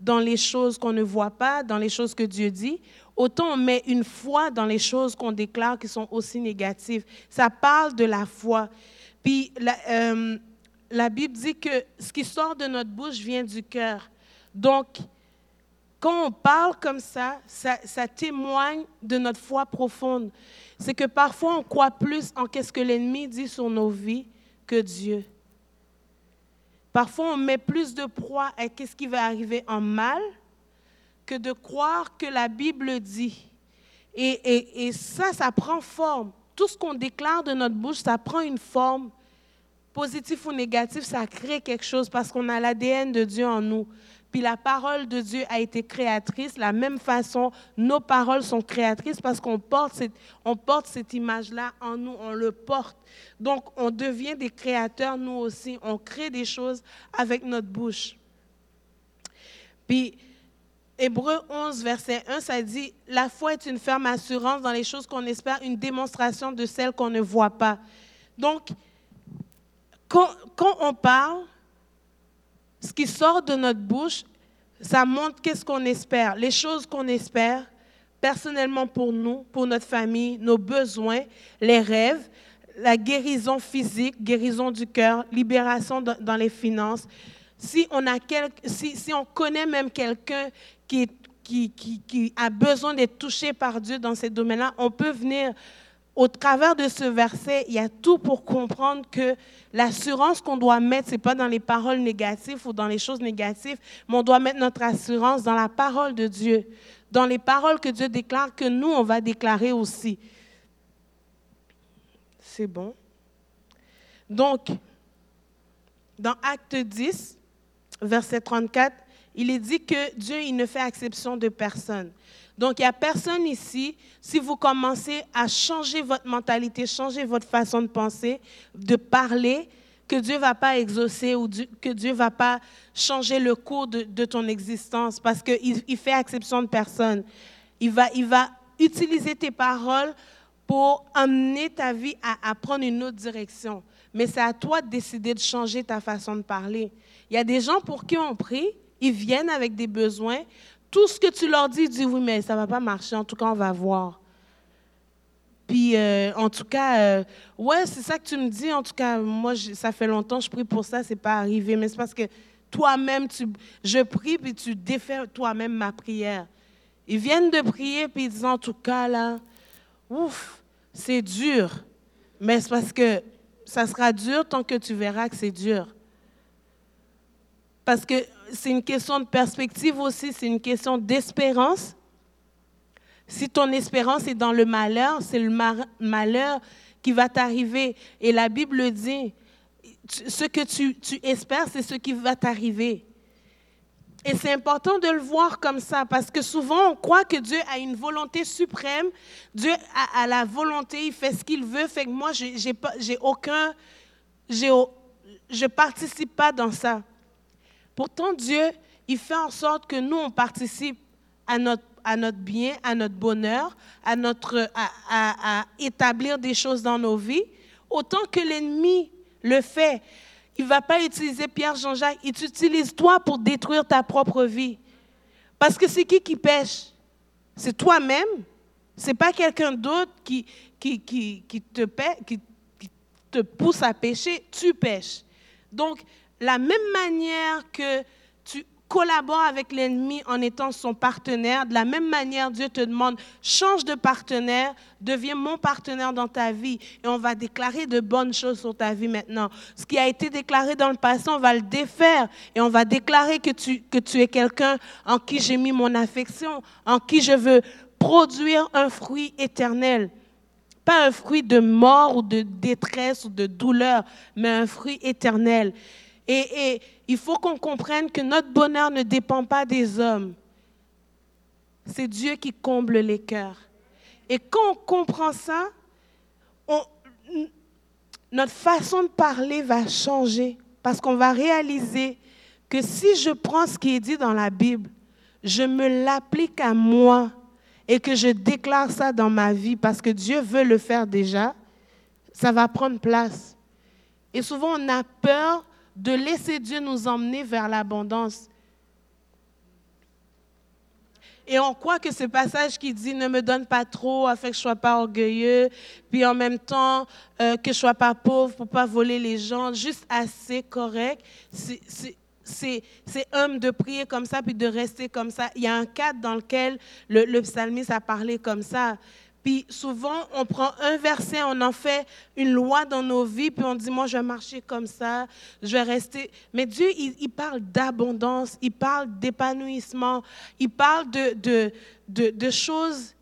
dans les choses qu'on ne voit pas, dans les choses que Dieu dit, autant on met une foi dans les choses qu'on déclare qui sont aussi négatives. Ça parle de la foi. Puis la, euh, la Bible dit que ce qui sort de notre bouche vient du cœur. Donc, quand on parle comme ça, ça, témoigne de notre foi profonde. C'est que parfois on croit plus en qu'est-ce que l'ennemi dit sur nos vies que Dieu. Parfois on met plus de proie à qu'est-ce qui va arriver en mal que de croire que la Bible dit. Et, et ça, ça prend forme. Tout ce qu'on déclare de notre bouche, ça prend une forme. Positif ou négatif, ça crée quelque chose parce qu'on a l'ADN de Dieu en nous. Puis la parole de Dieu a été créatrice. La même façon, nos paroles sont créatrices parce qu'on porte cette, cette image-là en nous, on le porte. Donc, on devient des créateurs, nous aussi. On crée des choses avec notre bouche. Puis, Hébreu 11, verset 1, ça dit, la foi est une ferme assurance dans les choses qu'on espère, une démonstration de celles qu'on ne voit pas. Donc, quand, quand on parle, ce qui sort de notre bouche, ça montre qu'est-ce qu'on espère, les choses qu'on espère personnellement pour nous, pour notre famille, nos besoins, les rêves, la guérison physique, guérison du cœur, libération dans les finances. Si on, a si, si on connaît même quelqu'un qui, qui, qui, a besoin d'être touché par Dieu dans ces domaines-là, on peut venir au travers de ce verset, il y a tout pour comprendre que l'assurance qu'on doit mettre, ce n'est pas dans les paroles négatives ou dans les choses négatives, mais on doit mettre notre assurance dans la parole de Dieu, dans les paroles que Dieu déclare, que nous, on va déclarer aussi. C'est bon? Donc, dans Acte 10, verset 34, il est dit que Dieu, il ne fait exception de personne. Donc, il n'y a personne ici, si vous commencez à changer votre mentalité, changer votre façon de penser, de parler, que Dieu ne va pas exaucer ou que Dieu ne va pas changer le cours de, ton existence parce qu'il il fait exception de personne. Il va, il va utiliser tes paroles pour amener ta vie à, à prendre une autre direction. Mais c'est à toi de décider de changer ta façon de parler. Il y a des gens pour qui on prie, ils viennent avec des besoins, tout ce que tu leur dis, ils disent oui, mais ça ne va pas marcher. En tout cas, on va voir. Puis, euh, en tout cas, euh, ouais, c'est ça que tu me dis. En tout cas, moi, ça fait longtemps que je prie pour ça, c'est pas arrivé. Mais c'est parce que toi-même, tu, je prie, puis tu défais toi-même ma prière. Ils viennent de prier, puis ils disent en tout cas, là, ouf, c'est dur. Mais c'est parce que ça sera dur tant que tu verras que c'est dur. Parce que c'est une question de perspective aussi, c'est une question d'espérance. Si ton espérance est dans le malheur, c'est le malheur qui va t'arriver. Et la Bible dit, ce que tu, espères, c'est ce qui va t'arriver. Et c'est important de le voir comme ça, parce que souvent on croit que Dieu a une volonté suprême. Dieu a, la volonté, il fait ce qu'il veut. Fait que moi, j'ai aucun, je participe pas dans ça. Pourtant, Dieu, il fait en sorte que nous, on participe à notre, bien, à notre bonheur, à, notre, à, établir des choses dans nos vies, autant que l'ennemi le fait. Il ne va pas utiliser Pierre Jean-Jacques, il t'utilise toi pour détruire ta propre vie. Parce que c'est qui qui pêche? C'est toi-même. Ce n'est pas quelqu'un d'autre qui, qui, qui, te qui te pousse à pécher, tu pêches. Donc, la même manière que collabore avec l'ennemi en étant son partenaire. De la même manière, Dieu te demande, change de partenaire, deviens mon partenaire dans ta vie. Et on va déclarer de bonnes choses sur ta vie maintenant. Ce qui a été déclaré dans le passé, on va le défaire. Et on va déclarer que tu, que tu es quelqu'un en qui j'ai mis mon affection, en qui je veux produire un fruit éternel. Pas un fruit de mort ou de détresse ou de douleur, mais un fruit éternel. Et, il faut qu'on comprenne que notre bonheur ne dépend pas des hommes. C'est Dieu qui comble les cœurs. Et quand on comprend ça, notre façon de parler va changer parce qu'on va réaliser que si je prends ce qui est dit dans la Bible, je me l'applique à moi et que je déclare ça dans ma vie parce que Dieu veut le faire déjà, ça va prendre place. Et souvent, on a peur de laisser Dieu nous emmener vers l'abondance. Et on croit que ce passage qui dit ne me donne pas trop afin que je ne sois pas orgueilleux, puis en même temps euh, que je ne sois pas pauvre pour ne pas voler les gens, juste assez correct. C'est homme de prier comme ça, puis de rester comme ça. Il y a un cadre dans lequel le, le psalmiste a parlé comme ça. Puis souvent, on prend un verset, on en fait une loi dans nos vies, puis on dit, moi, je vais marcher comme ça, je vais rester. Mais Dieu, il, parle d'abondance, il parle d'épanouissement, il parle de, de, de, choses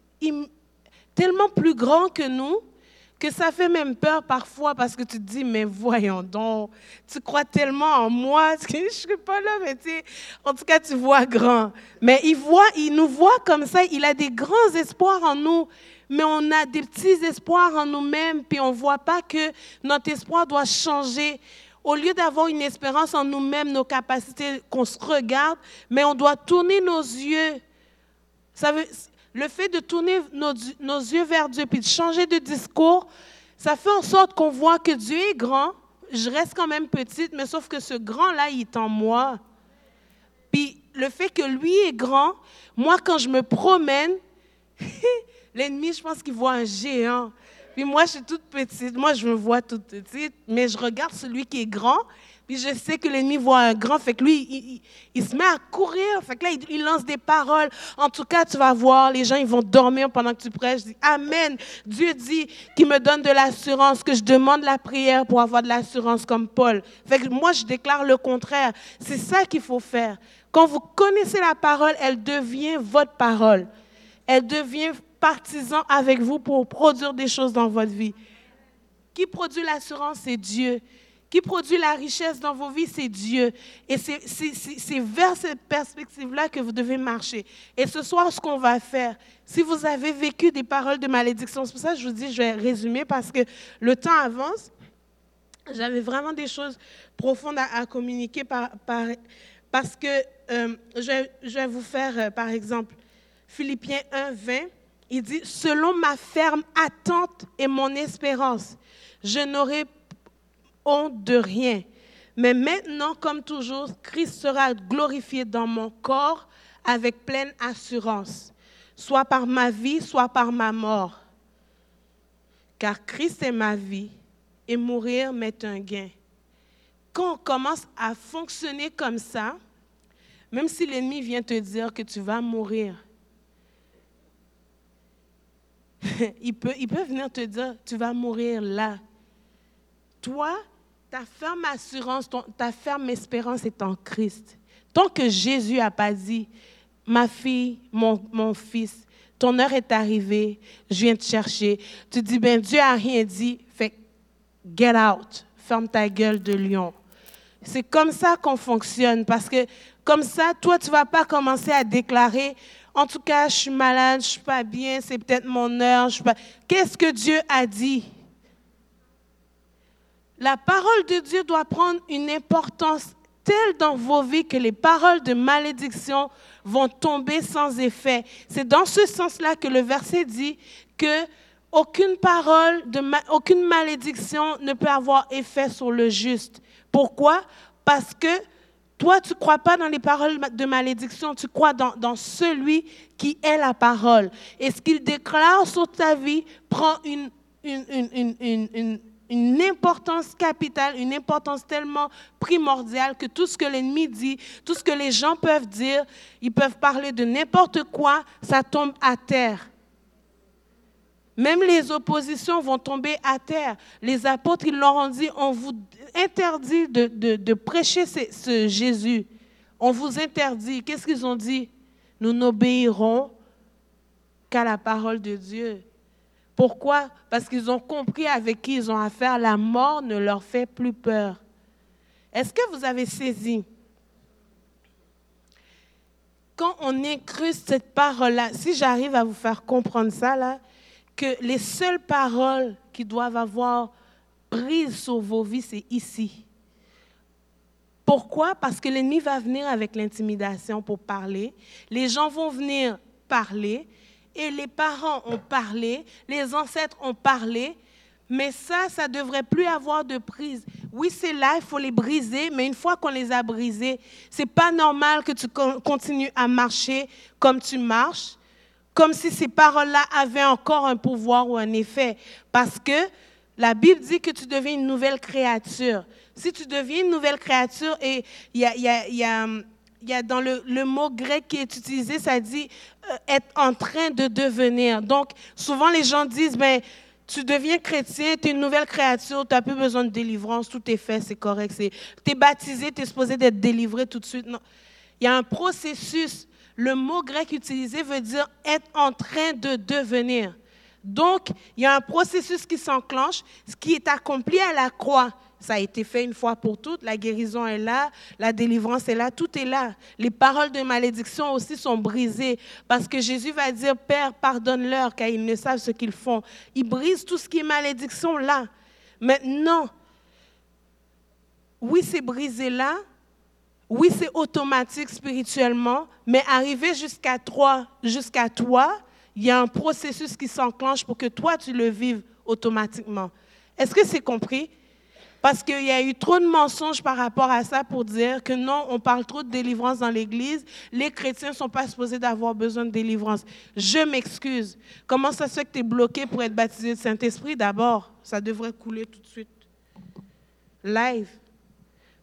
tellement plus grandes que nous que ça fait même peur parfois parce que tu te dis, mais voyons donc, tu crois tellement en moi, je ne suis pas là, mais tu en tout cas, tu vois grand. Mais il, voit, il nous voit comme ça, il a des grands espoirs en nous mais on a des petits espoirs en nous-mêmes, puis on ne voit pas que notre espoir doit changer. Au lieu d'avoir une espérance en nous-mêmes, nos capacités, qu'on se regarde, mais on doit tourner nos yeux. Le fait de tourner nos, nos yeux vers Dieu, puis de changer de discours, ça fait en sorte qu'on voit que Dieu est grand. Je reste quand même petite, mais sauf que ce grand-là, il est en moi. Puis le fait que lui est grand, moi, quand je me promène, L'ennemi, je pense qu'il voit un géant. Puis moi, je suis toute petite. Moi, je me vois toute petite. Mais je regarde celui qui est grand. Puis je sais que l'ennemi voit un grand. Fait que lui, il, se met à courir. Fait que là, il, lance des paroles. En tout cas, tu vas voir, les gens, ils vont dormir pendant que tu prêches. Je dis, Amen. Dieu dit qu'il me donne de l'assurance, que je demande la prière pour avoir de l'assurance comme Paul. Fait que moi, je déclare le contraire. C'est ça qu'il faut faire. Quand vous connaissez la parole, elle devient votre parole. Elle devient partisan avec vous pour produire des choses dans votre vie. Qui produit l'assurance, c'est Dieu. Qui produit la richesse dans vos vies, c'est Dieu. Et c'est vers cette perspective-là que vous devez marcher. Et ce soir, ce qu'on va faire, si vous avez vécu des paroles de malédiction, c'est pour ça que je vous dis, je vais résumer parce que le temps avance. J'avais vraiment des choses profondes à, communiquer par, parce que euh, je, je, vais vous faire, euh, par exemple, Philippiens 1, 20 il dit, selon ma ferme attente et mon espérance, je n'aurai honte de rien. Mais maintenant, comme toujours, Christ sera glorifié dans mon corps avec pleine assurance, soit par ma vie, soit par ma mort. Car Christ est ma vie et mourir m'est un gain. Quand on commence à fonctionner comme ça, même si l'ennemi vient te dire que tu vas mourir, il peut, il peut venir te dire, tu vas mourir là. Toi, ta ferme assurance, ta ferme espérance est en Christ. Tant que Jésus n'a pas dit, ma fille, mon, mon fils, ton heure est arrivée, je viens te chercher. Tu dis, ben Dieu a rien dit, fait get out, ferme ta gueule de lion. C'est comme ça qu'on fonctionne, parce que comme ça, toi, tu vas pas commencer à déclarer, en tout cas, je suis malade, je suis pas bien, c'est peut-être mon heure. Qu'est-ce que Dieu a dit? La parole de Dieu doit prendre une importance telle dans vos vies que les paroles de malédiction vont tomber sans effet. C'est dans ce sens-là que le verset dit que aucune parole, de aucune malédiction ne peut avoir effet sur le juste. Pourquoi? Parce que toi, tu ne crois pas dans les paroles de malédiction, tu crois dans, celui qui est la parole. Et ce qu'il déclare sur ta vie prend une, une, une, une une importance capitale, une importance tellement primordiale que tout ce que l'ennemi dit, tout ce que les gens peuvent dire, ils peuvent parler de n'importe quoi, ça tombe à terre. Même les oppositions vont tomber à terre. Les apôtres, ils leur ont dit, on vous interdit de, de, prêcher ce, ce Jésus. On vous interdit. Qu'est-ce qu'ils ont dit? Nous n'obéirons qu'à la parole de Dieu. Pourquoi? Parce qu'ils ont compris avec qui ils ont affaire. La mort ne leur fait plus peur. Est-ce que vous avez saisi? Quand on incruste cette parole-là, si j'arrive à vous faire comprendre ça, là, que les seules paroles qui doivent avoir prise sur vos vies, c'est ici. Pourquoi? Parce que l'ennemi va venir avec l'intimidation pour parler. Les gens vont venir parler et les parents ont parlé, les ancêtres ont parlé, mais ça, ça ne devrait plus avoir de prise. Oui, c'est là, il faut les briser, mais une fois qu'on les a brisés, c'est pas normal que tu continues à marcher comme tu marches, comme si ces paroles-là avaient encore un pouvoir ou un effet. Parce que la Bible dit que tu deviens une nouvelle créature. Si tu deviens une nouvelle créature, et il y a, dans le, le, mot grec qui est utilisé, ça dit euh, être en train de devenir. Donc, souvent les gens disent, ben, tu deviens chrétien, tu es une nouvelle créature, tu n'as plus besoin de délivrance, tout est fait, c'est correct. Tu es baptisé, tu es supposé d'être délivré tout de suite. Non. Il y a un processus. Le mot grec utilisé veut dire être en train de devenir. Donc, il y a un processus qui s'enclenche, ce qui est accompli à la croix. Ça a été fait une fois pour toutes. La guérison est là, la délivrance est là, tout est là. Les paroles de malédiction aussi sont brisées parce que Jésus va dire, Père, pardonne-leur car ils ne savent ce qu'ils font. Il brise tout ce qui est malédiction là. Maintenant, oui, c'est brisé là. Oui, c'est automatique spirituellement, mais arriver jusqu'à toi, jusqu'à toi, il y a un processus qui s'enclenche pour que toi, tu le vives automatiquement. Est-ce que c'est compris? Parce qu'il y a eu trop de mensonges par rapport à ça pour dire que non, on parle trop de délivrance dans l'Église. Les chrétiens ne sont pas supposés d'avoir besoin de délivrance. Je m'excuse. Comment ça se fait que tu es bloqué pour être baptisé de Saint-Esprit? D'abord? Ça devrait couler tout de suite. Live.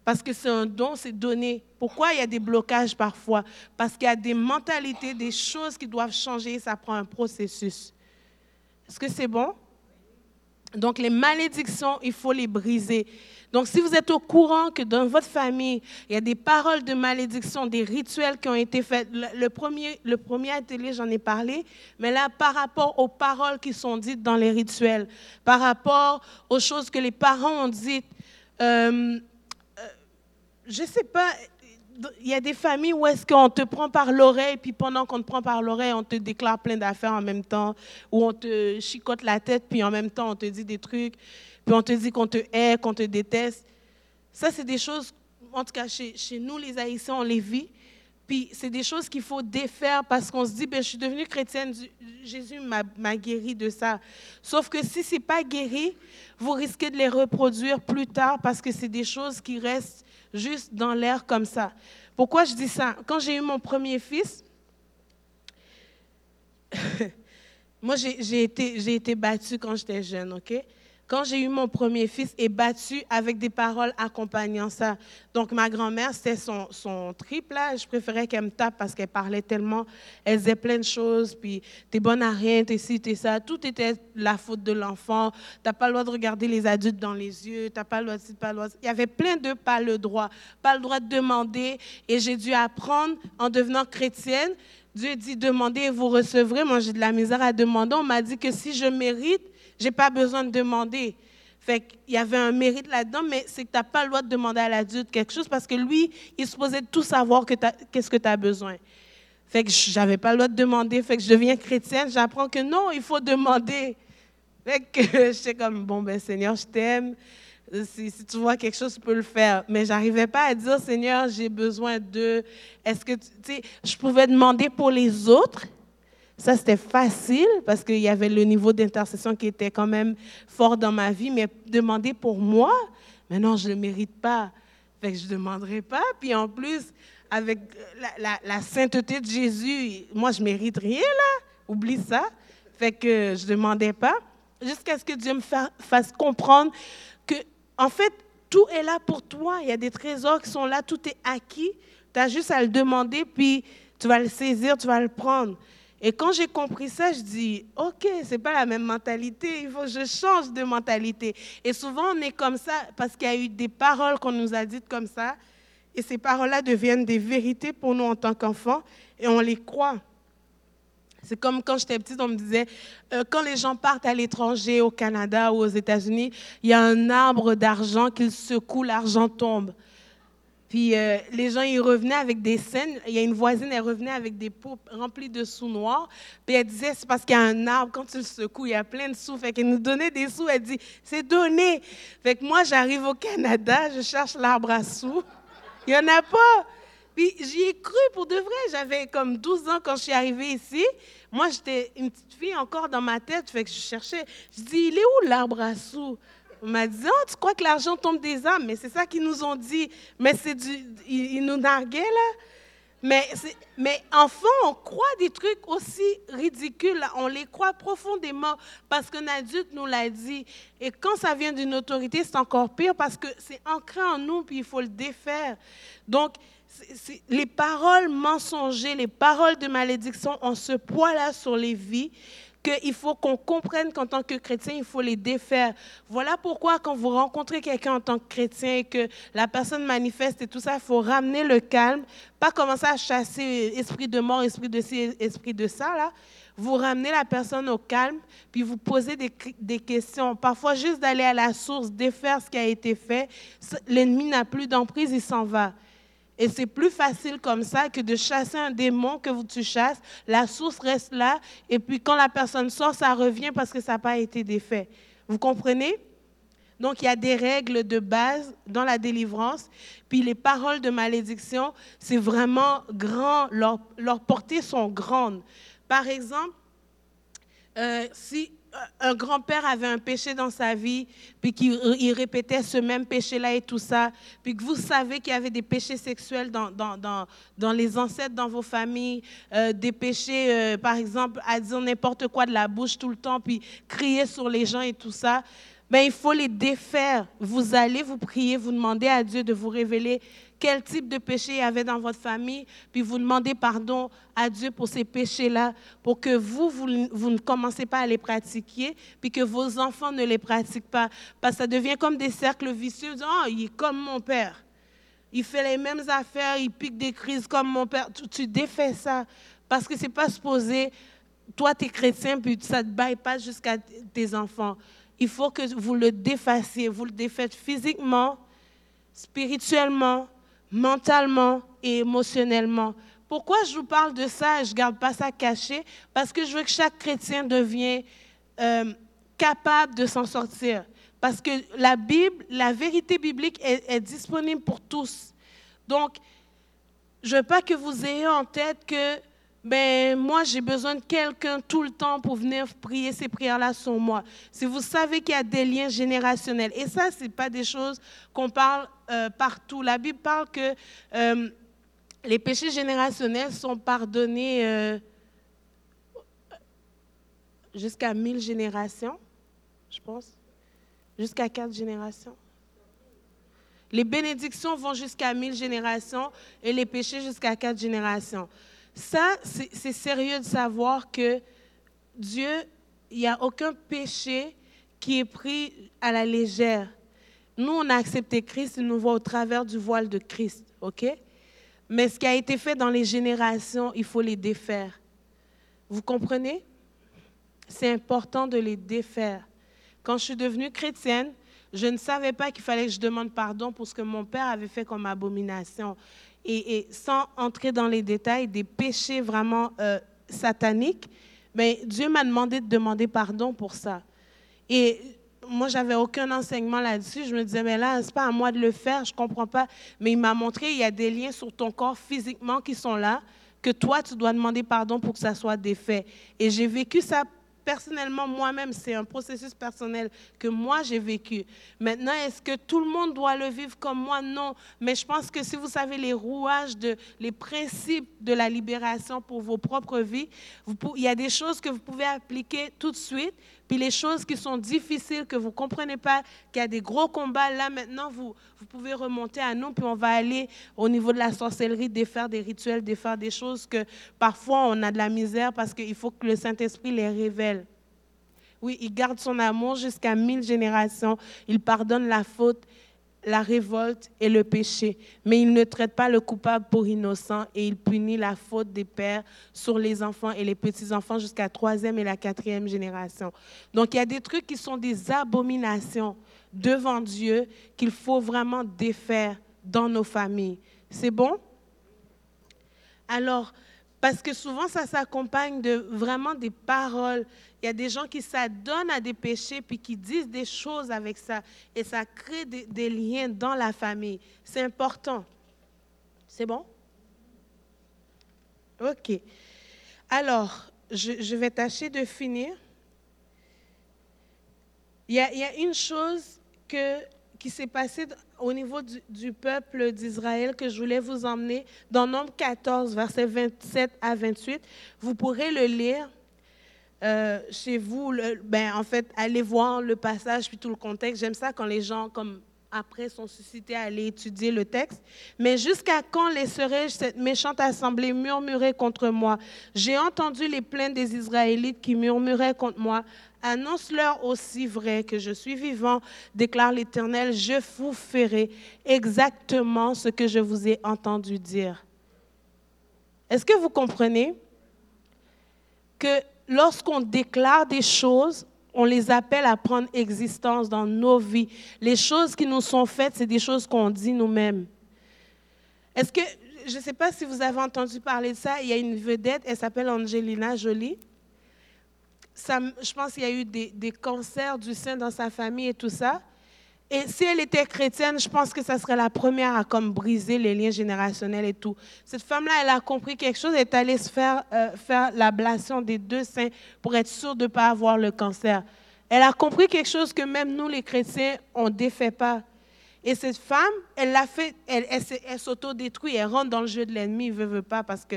Parce que c'est un don, c'est donné. Pourquoi il y a des blocages parfois? Parce qu'il y a des mentalités, des choses qui doivent changer. Ça prend un processus. Est-ce que c'est bon? Donc les malédictions, il faut les briser. Donc si vous êtes au courant que dans votre famille, il y a des paroles de malédiction, des rituels qui ont été faits, le premier, le premier atelier, j'en ai parlé, mais là, par rapport aux paroles qui sont dites dans les rituels, par rapport aux choses que les parents ont dites, euh, je ne sais pas, il y a des familles où est-ce qu'on te prend par l'oreille, puis pendant qu'on te prend par l'oreille, on te déclare plein d'affaires en même temps, ou on te chicote la tête, puis en même temps, on te dit des trucs, puis on te dit qu'on te hait, qu'on te déteste. Ça, c'est des choses, en tout cas, chez, nous, les Haïtiens, on les vit. Puis c'est des choses qu'il faut défaire parce qu'on se dit, ben, je suis devenue chrétienne, Jésus m'a guéri de ça. Sauf que si ce n'est pas guéri, vous risquez de les reproduire plus tard parce que c'est des choses qui restent juste dans l'air comme ça. Pourquoi je dis ça? Quand j'ai eu mon premier fils, moi j'ai été, été battue quand j'étais jeune, ok? Quand j'ai eu mon premier fils, est battu avec des paroles accompagnant ça. Donc, ma grand-mère, c'était son, son trip, là. Je préférais qu'elle me tape parce qu'elle parlait tellement. Elle faisait plein de choses, puis t'es bonne à rien, t'es ci, t'es ça. Tout était la faute de l'enfant. T'as pas le droit de regarder les adultes dans les yeux. T'as pas le droit de pas le droit. Il y avait plein de pas le droit. Pas le droit de demander. Et j'ai dû apprendre en devenant chrétienne. Dieu dit demandez et vous recevrez. Moi, j'ai de la misère à demander. On m'a dit que si je mérite, j'ai pas besoin de demander. Fait qu'il y avait un mérite là-dedans, mais c'est que tu n'as pas le droit de demander à l'adulte quelque chose parce que lui, il posait de tout savoir qu'est-ce que tu as besoin. Fait que j'avais pas le droit de demander. Fait que je deviens chrétienne, j'apprends que non, il faut demander. Fait que j'étais comme, bon, ben Seigneur, je t'aime. Si, si, tu vois quelque chose, tu peux le faire. Mais j'arrivais pas à dire, Seigneur, j'ai besoin de. Est-ce que, tu sais, je pouvais demander pour les autres, ça, c'était facile parce qu'il y avait le niveau d'intercession qui était quand même fort dans ma vie, mais demander pour moi, mais non, je ne le mérite pas. Fait que je ne demanderai pas. Puis en plus, avec la, sainteté de Jésus, moi, je ne mérite rien, là. Oublie ça. Fait que je ne demandais pas. Jusqu'à ce que Dieu me fasse comprendre que, en fait, tout est là pour toi. Il y a des trésors qui sont là, tout est acquis. Tu as juste à le demander, puis tu vas le saisir, tu vas le prendre. Et quand j'ai compris ça, je dis, OK, ce n'est pas la même mentalité, il faut que je change de mentalité. Et souvent, on est comme ça parce qu'il y a eu des paroles qu'on nous a dites comme ça. Et ces paroles-là deviennent des vérités pour nous en tant qu'enfants et on les croit. C'est comme quand j'étais petite, on me disait, euh, quand les gens partent à l'étranger, au Canada ou aux États-Unis, il y a un arbre d'argent qu'ils secouent, l'argent tombe. Puis euh, les gens, ils revenaient avec des scènes. Il y a une voisine, elle revenait avec des pots remplis de sous noirs. Puis elle disait, c'est parce qu'il y a un arbre, quand tu le secoues, il y a plein de sous. Fait qu'elle nous donnait des sous. Elle dit, c'est donné. Fait que moi, j'arrive au Canada, je cherche l'arbre à sous. Il n'y en a pas. Puis j'y ai cru pour de vrai. J'avais comme 12 ans quand je suis arrivée ici. Moi, j'étais une petite fille encore dans ma tête. Fait que je cherchais. Je dis, il est où l'arbre à sous? On m'a dit, oh, tu crois que l'argent tombe des âmes? Mais c'est ça qu'ils nous ont dit. Mais c'est du. Ils, nous narguaient, là. Mais, mais enfant, on croit des trucs aussi ridicules. On les croit profondément parce qu'un adulte nous l'a dit. Et quand ça vient d'une autorité, c'est encore pire parce que c'est ancré en nous, puis il faut le défaire. Donc, les paroles mensongères, les paroles de malédiction ont ce poids-là sur les vies qu'il faut qu'on comprenne qu'en tant que chrétien, il faut les défaire. Voilà pourquoi quand vous rencontrez quelqu'un en tant que chrétien et que la personne manifeste et tout ça, il faut ramener le calme, pas commencer à chasser esprit de mort, esprit de ci, esprit de ça, là. Vous ramenez la personne au calme, puis vous posez des, des questions. Parfois, juste d'aller à la source, défaire ce qui a été fait. L'ennemi n'a plus d'emprise, il s'en va. Et c'est plus facile comme ça que de chasser un démon que tu chasses. La source reste là. Et puis quand la personne sort, ça revient parce que ça n'a pas été défait. Vous comprenez? Donc il y a des règles de base dans la délivrance. Puis les paroles de malédiction, c'est vraiment grand. Leurs portées sont grandes. Par exemple, euh, si un grand-père avait un péché dans sa vie, puis qu'il répétait ce même péché-là et tout ça, puis que vous savez qu'il y avait des péchés sexuels dans, dans, dans, dans les ancêtres, dans vos familles, euh, des péchés, euh, par exemple, à dire n'importe quoi de la bouche tout le temps, puis crier sur les gens et tout ça, ben, il faut les défaire. Vous allez vous prier, vous demandez à Dieu de vous révéler quel type de péché il y avait dans votre famille, puis vous demandez pardon à Dieu pour ces péchés-là, pour que vous, vous, ne commencez pas à les pratiquer, puis que vos enfants ne les pratiquent pas. Parce que ça devient comme des cercles vicieux. Oh, il est comme mon père. Il fait les mêmes affaires, il pique des crises comme mon père. Tu, défais ça. Parce que ce n'est pas supposé, toi, tu es chrétien, puis ça ne te baille pas jusqu'à tes enfants. Il faut que vous le défassiez. Vous le défaites physiquement, spirituellement, mentalement et émotionnellement. Pourquoi je vous parle de ça et je ne garde pas ça caché? Parce que je veux que chaque chrétien devienne euh, capable de s'en sortir. Parce que la Bible, la vérité biblique est, disponible pour tous. Donc, je ne veux pas que vous ayez en tête que ben, moi, j'ai besoin de quelqu'un tout le temps pour venir prier ces prières-là sur moi. Si vous savez qu'il y a des liens générationnels, et ça, ce n'est pas des choses qu'on parle euh, partout. La Bible parle que euh, les péchés générationnels sont pardonnés euh, jusqu'à mille générations, je pense. Jusqu'à quatre générations. Les bénédictions vont jusqu'à mille générations et les péchés jusqu'à quatre générations. Ça, c'est sérieux de savoir que Dieu, il n'y a aucun péché qui est pris à la légère. Nous, on a accepté Christ, il nous voit au travers du voile de Christ, OK? Mais ce qui a été fait dans les générations, il faut les défaire. Vous comprenez? C'est important de les défaire. Quand je suis devenue chrétienne, je ne savais pas qu'il fallait que je demande pardon pour ce que mon père avait fait comme abomination. Et, sans entrer dans les détails des péchés vraiment euh, sataniques, mais Dieu m'a demandé de demander pardon pour ça. Et moi, j'avais aucun enseignement là-dessus. Je me disais, mais là, c'est pas à moi de le faire, je comprends pas. Mais il m'a montré, il y a des liens sur ton corps physiquement qui sont là, que toi, tu dois demander pardon pour que ça soit défait. Et j'ai vécu ça personnellement, moi-même, c'est un processus personnel que moi j'ai vécu. Maintenant, est-ce que tout le monde doit le vivre comme moi? Non. Mais je pense que si vous savez les rouages, de, les principes de la libération pour vos propres vies, il y a des choses que vous pouvez appliquer tout de suite. Puis les choses qui sont difficiles, que vous ne comprenez pas, qu'il y a des gros combats, là maintenant, vous, vous pouvez remonter à nous, puis on va aller au niveau de la sorcellerie, défaire des rituels, défaire des choses que parfois on a de la misère parce qu'il faut que le Saint-Esprit les révèle. Oui, il garde son amour jusqu'à mille générations. Il pardonne la faute la révolte et le péché, mais il ne traite pas le coupable pour innocent et il punit la faute des pères sur les enfants et les petits-enfants jusqu'à troisième et la quatrième génération. Donc il y a des trucs qui sont des abominations devant Dieu qu'il faut vraiment défaire dans nos familles. C'est bon? Alors, parce que souvent, ça s'accompagne de vraiment des paroles. Il y a des gens qui s'adonnent à des péchés puis qui disent des choses avec ça. Et ça crée des, liens dans la famille. C'est important. C'est bon? OK. Alors, je, vais tâcher de finir. Il y a, il y a une chose que qui s'est passé au niveau du, peuple d'Israël que je voulais vous emmener dans Nombre 14, versets 27 à 28. Vous pourrez le lire euh, chez vous. ben, en fait, allez voir le passage puis tout le contexte. J'aime ça quand les gens, comme après, sont suscités à aller étudier le texte. Mais jusqu'à quand laisserai-je cette méchante assemblée murmurer contre moi? J'ai entendu les plaintes des Israélites qui murmuraient contre moi. Annonce-leur aussi vrai que je suis vivant, déclare l'Éternel, je vous ferai exactement ce que je vous ai entendu dire. Est-ce que vous comprenez que lorsqu'on déclare des choses, on les appelle à prendre existence dans nos vies? Les choses qui nous sont faites, c'est des choses qu'on dit nous-mêmes. Est-ce que, je ne sais pas si vous avez entendu parler de ça, il y a une vedette, elle s'appelle Angelina Jolie je pense qu'il y a eu des, cancers du sein dans sa famille et tout ça. Et si elle était chrétienne, je pense que ça serait la première à comme briser les liens générationnels et tout. Cette femme-là, elle a compris quelque chose, elle est allée se faire, euh, faire l'ablation des deux seins pour être sûre de ne pas avoir le cancer. Elle a compris quelque chose que même nous, les chrétiens, on ne défait pas. Et cette femme, elle l'a fait, elle, elle, s'auto-détruit, elle rentre dans le jeu de l'ennemi, veut, veut pas, parce que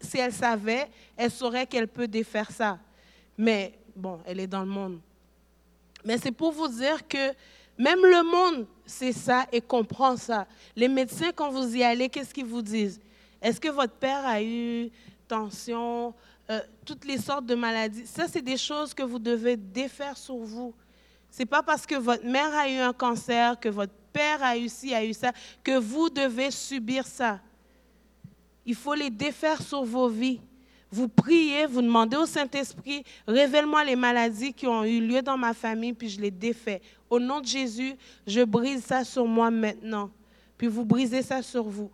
si elle savait, elle saurait qu'elle peut défaire ça. Mais bon, elle est dans le monde. Mais c'est pour vous dire que même le monde sait ça et comprend ça. Les médecins, quand vous y allez, qu'est-ce qu'ils vous disent? Est-ce que votre père a eu tension, euh, toutes les sortes de maladies? Ça, c'est des choses que vous devez défaire sur vous. C'est pas parce que votre mère a eu un cancer, que votre père a eu ci, a eu ça, que vous devez subir ça. Il faut les défaire sur vos vies. Vous priez, vous demandez au Saint-Esprit, révèle-moi les maladies qui ont eu lieu dans ma famille, puis je les défais. Au nom de Jésus, je brise ça sur moi maintenant. Puis vous brisez ça sur vous.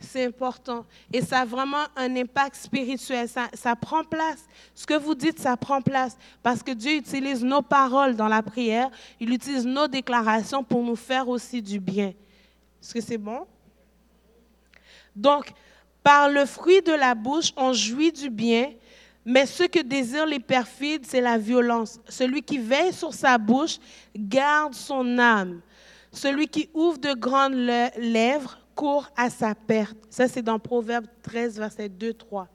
C'est important. Et ça a vraiment un impact spirituel. Ça, prend place. Ce que vous dites, ça prend place. Parce que Dieu utilise nos paroles dans la prière. Il utilise nos déclarations pour nous faire aussi du bien. Est-ce que c'est bon? Donc, par le fruit de la bouche, on jouit du bien, mais ce que désirent les perfides, c'est la violence. Celui qui veille sur sa bouche garde son âme. Celui qui ouvre de grandes lèvres court à sa perte. Ça, c'est dans Proverbe 13, verset 2, 3.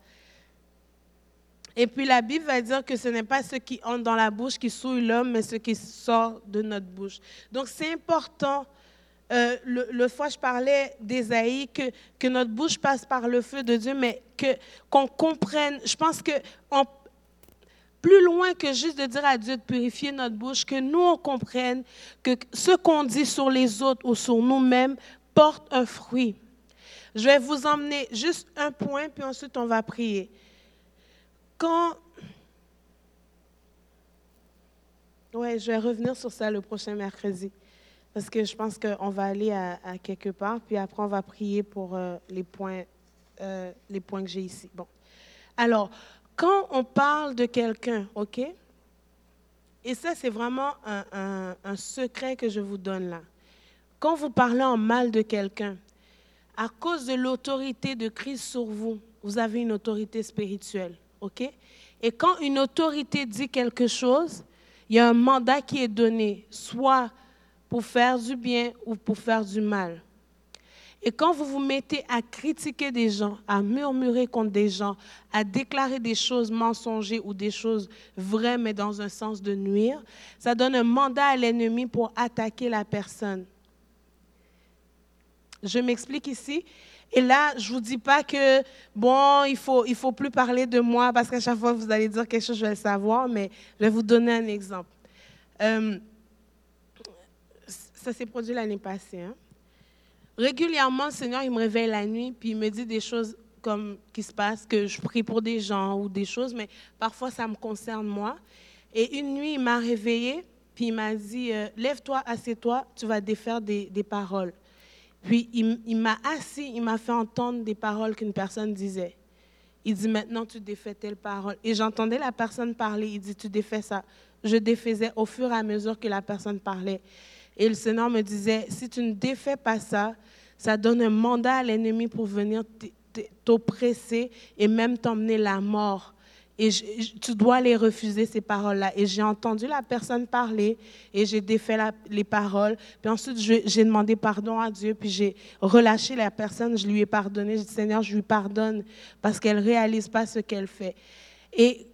Et puis la Bible va dire que ce n'est pas ce qui entre dans la bouche qui souille l'homme, mais ce qui sort de notre bouche. Donc c'est important. Euh, le, fois, je parlais d'Ésaïe, que, que notre bouche passe par le feu de Dieu, mais que, qu'on comprenne. Je pense que plus loin que juste de dire à Dieu de purifier notre bouche, que nous, on comprenne que ce qu'on dit sur les autres ou sur nous-mêmes porte un fruit. Je vais vous emmener juste un point, puis ensuite on va prier. Quand... Ouais, je vais revenir sur ça le prochain mercredi, parce que je pense qu'on va aller à, quelque part, puis après on va prier pour euh, les, points, euh, les points que j'ai ici. Bon. Alors, quand on parle de quelqu'un, OK? Et ça, c'est vraiment un, un, secret que je vous donne là. Quand vous parlez en mal de quelqu'un, à cause de l'autorité de Christ sur vous, vous avez une autorité spirituelle. OK? Et quand une autorité dit quelque chose, il y a un mandat qui est donné, soit pour faire du bien ou pour faire du mal. Et quand vous vous mettez à critiquer des gens, à murmurer contre des gens, à déclarer des choses mensongères ou des choses vraies mais dans un sens de nuire, ça donne un mandat à l'ennemi pour attaquer la personne. Je m'explique ici. Et là, je ne vous dis pas que, bon, il ne faut, il faut plus parler de moi parce qu'à chaque fois que vous allez dire quelque chose, je vais le savoir, mais je vais vous donner un exemple. Euh, ça s'est produit l'année passée. Hein? régulièrement, le Seigneur, il me réveille la nuit, puis il me dit des choses comme qui se passent, que je prie pour des gens ou des choses, mais parfois ça me concerne moi. Et une nuit, il m'a réveillée, puis il m'a dit, euh, lève-toi, assieds-toi, tu vas défaire des, des paroles. Puis il, il m'a assis, il m'a fait entendre des paroles qu'une personne disait. Il dit, maintenant tu défais telle parole. Et j'entendais la personne parler, il dit, tu défais ça. Je défaisais au fur et à mesure que la personne parlait. Et le Seigneur me disait, si tu ne défais pas ça, ça donne un mandat à l'ennemi pour venir t'oppresser et même t'emmener la mort. Et tu dois les refuser, ces paroles-là. Et j'ai entendu la personne parler et j'ai défait les paroles. Puis ensuite, j'ai demandé pardon à Dieu, puis j'ai relâché la personne, je lui ai pardonné. J'ai dit, Seigneur, je lui pardonne parce qu'elle ne réalise pas ce qu'elle fait. Et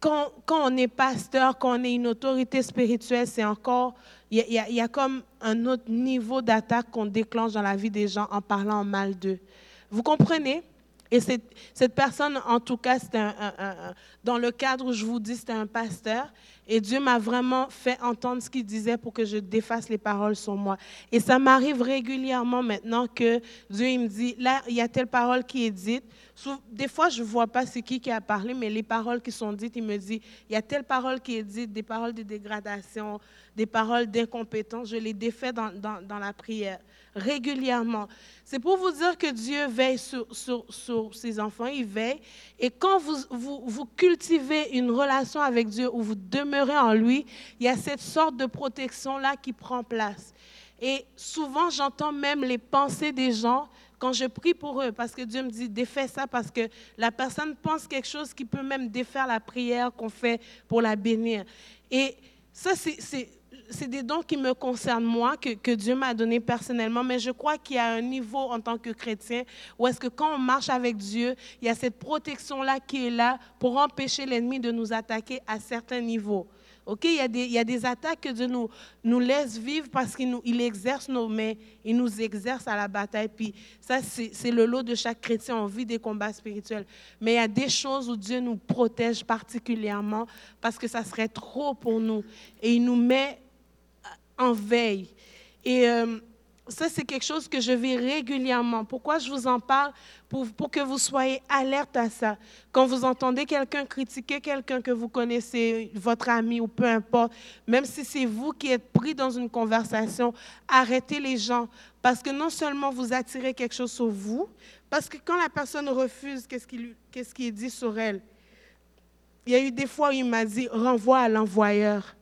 quand, quand, on est pasteur, quand on est une autorité spirituelle, c'est encore il y, a comme un autre niveau d'attaque qu'on déclenche dans la vie des gens en parlant mal d'eux. Vous comprenez? Et cette, personne, en tout cas, un, dans le cadre où je vous dis, c'était un pasteur. Et Dieu m'a vraiment fait entendre ce qu'il disait pour que je défasse les paroles sur moi. Et ça m'arrive régulièrement maintenant que Dieu il me dit, là, il y a telle parole qui est dite. Des fois, je ne vois pas c'est qui qui a parlé, mais les paroles qui sont dites, il me dit, il y a telle parole qui est dite, des paroles de dégradation, des paroles d'incompétence. Je les défais dans, dans, dans la prière régulièrement. C'est pour vous dire que Dieu veille sur, sur, sur, ses enfants, il veille. Et quand vous, vous, vous, cultivez une relation avec Dieu où vous demeurez en lui, il y a cette sorte de protection-là qui prend place. Et souvent, j'entends même les pensées des gens quand je prie pour eux, parce que Dieu me dit, défais ça, parce que la personne pense quelque chose qui peut même défaire la prière qu'on fait pour la bénir. Et ça, c'est c'est des dons qui me concernent moi, que, Dieu m'a donné personnellement, mais je crois qu'il y a un niveau en tant que chrétien où est-ce que quand on marche avec Dieu, il y a cette protection-là qui est là pour empêcher l'ennemi de nous attaquer à certains niveaux. OK, il y, a des, il y a des attaques que Dieu nous, nous laisse vivre parce qu'il il exerce nos mains, il nous exerce à la bataille. Puis ça, c'est le lot de chaque chrétien. On vit des combats spirituels. Mais il y a des choses où Dieu nous protège particulièrement parce que ça serait trop pour nous. Et il nous met en veille. Et euh, ça, c'est quelque chose que je vis régulièrement. Pourquoi je vous en parle? Pour, pour que vous soyez alerte à ça. Quand vous entendez quelqu'un critiquer quelqu'un que vous connaissez, votre ami ou peu importe, même si c'est vous qui êtes pris dans une conversation, arrêtez les gens. Parce que non seulement vous attirez quelque chose sur vous, parce que quand la personne refuse, qu'est-ce qui, qu'est-ce qui est dit sur elle? Il y a eu des fois où il m'a dit, renvoie à l'envoyeur.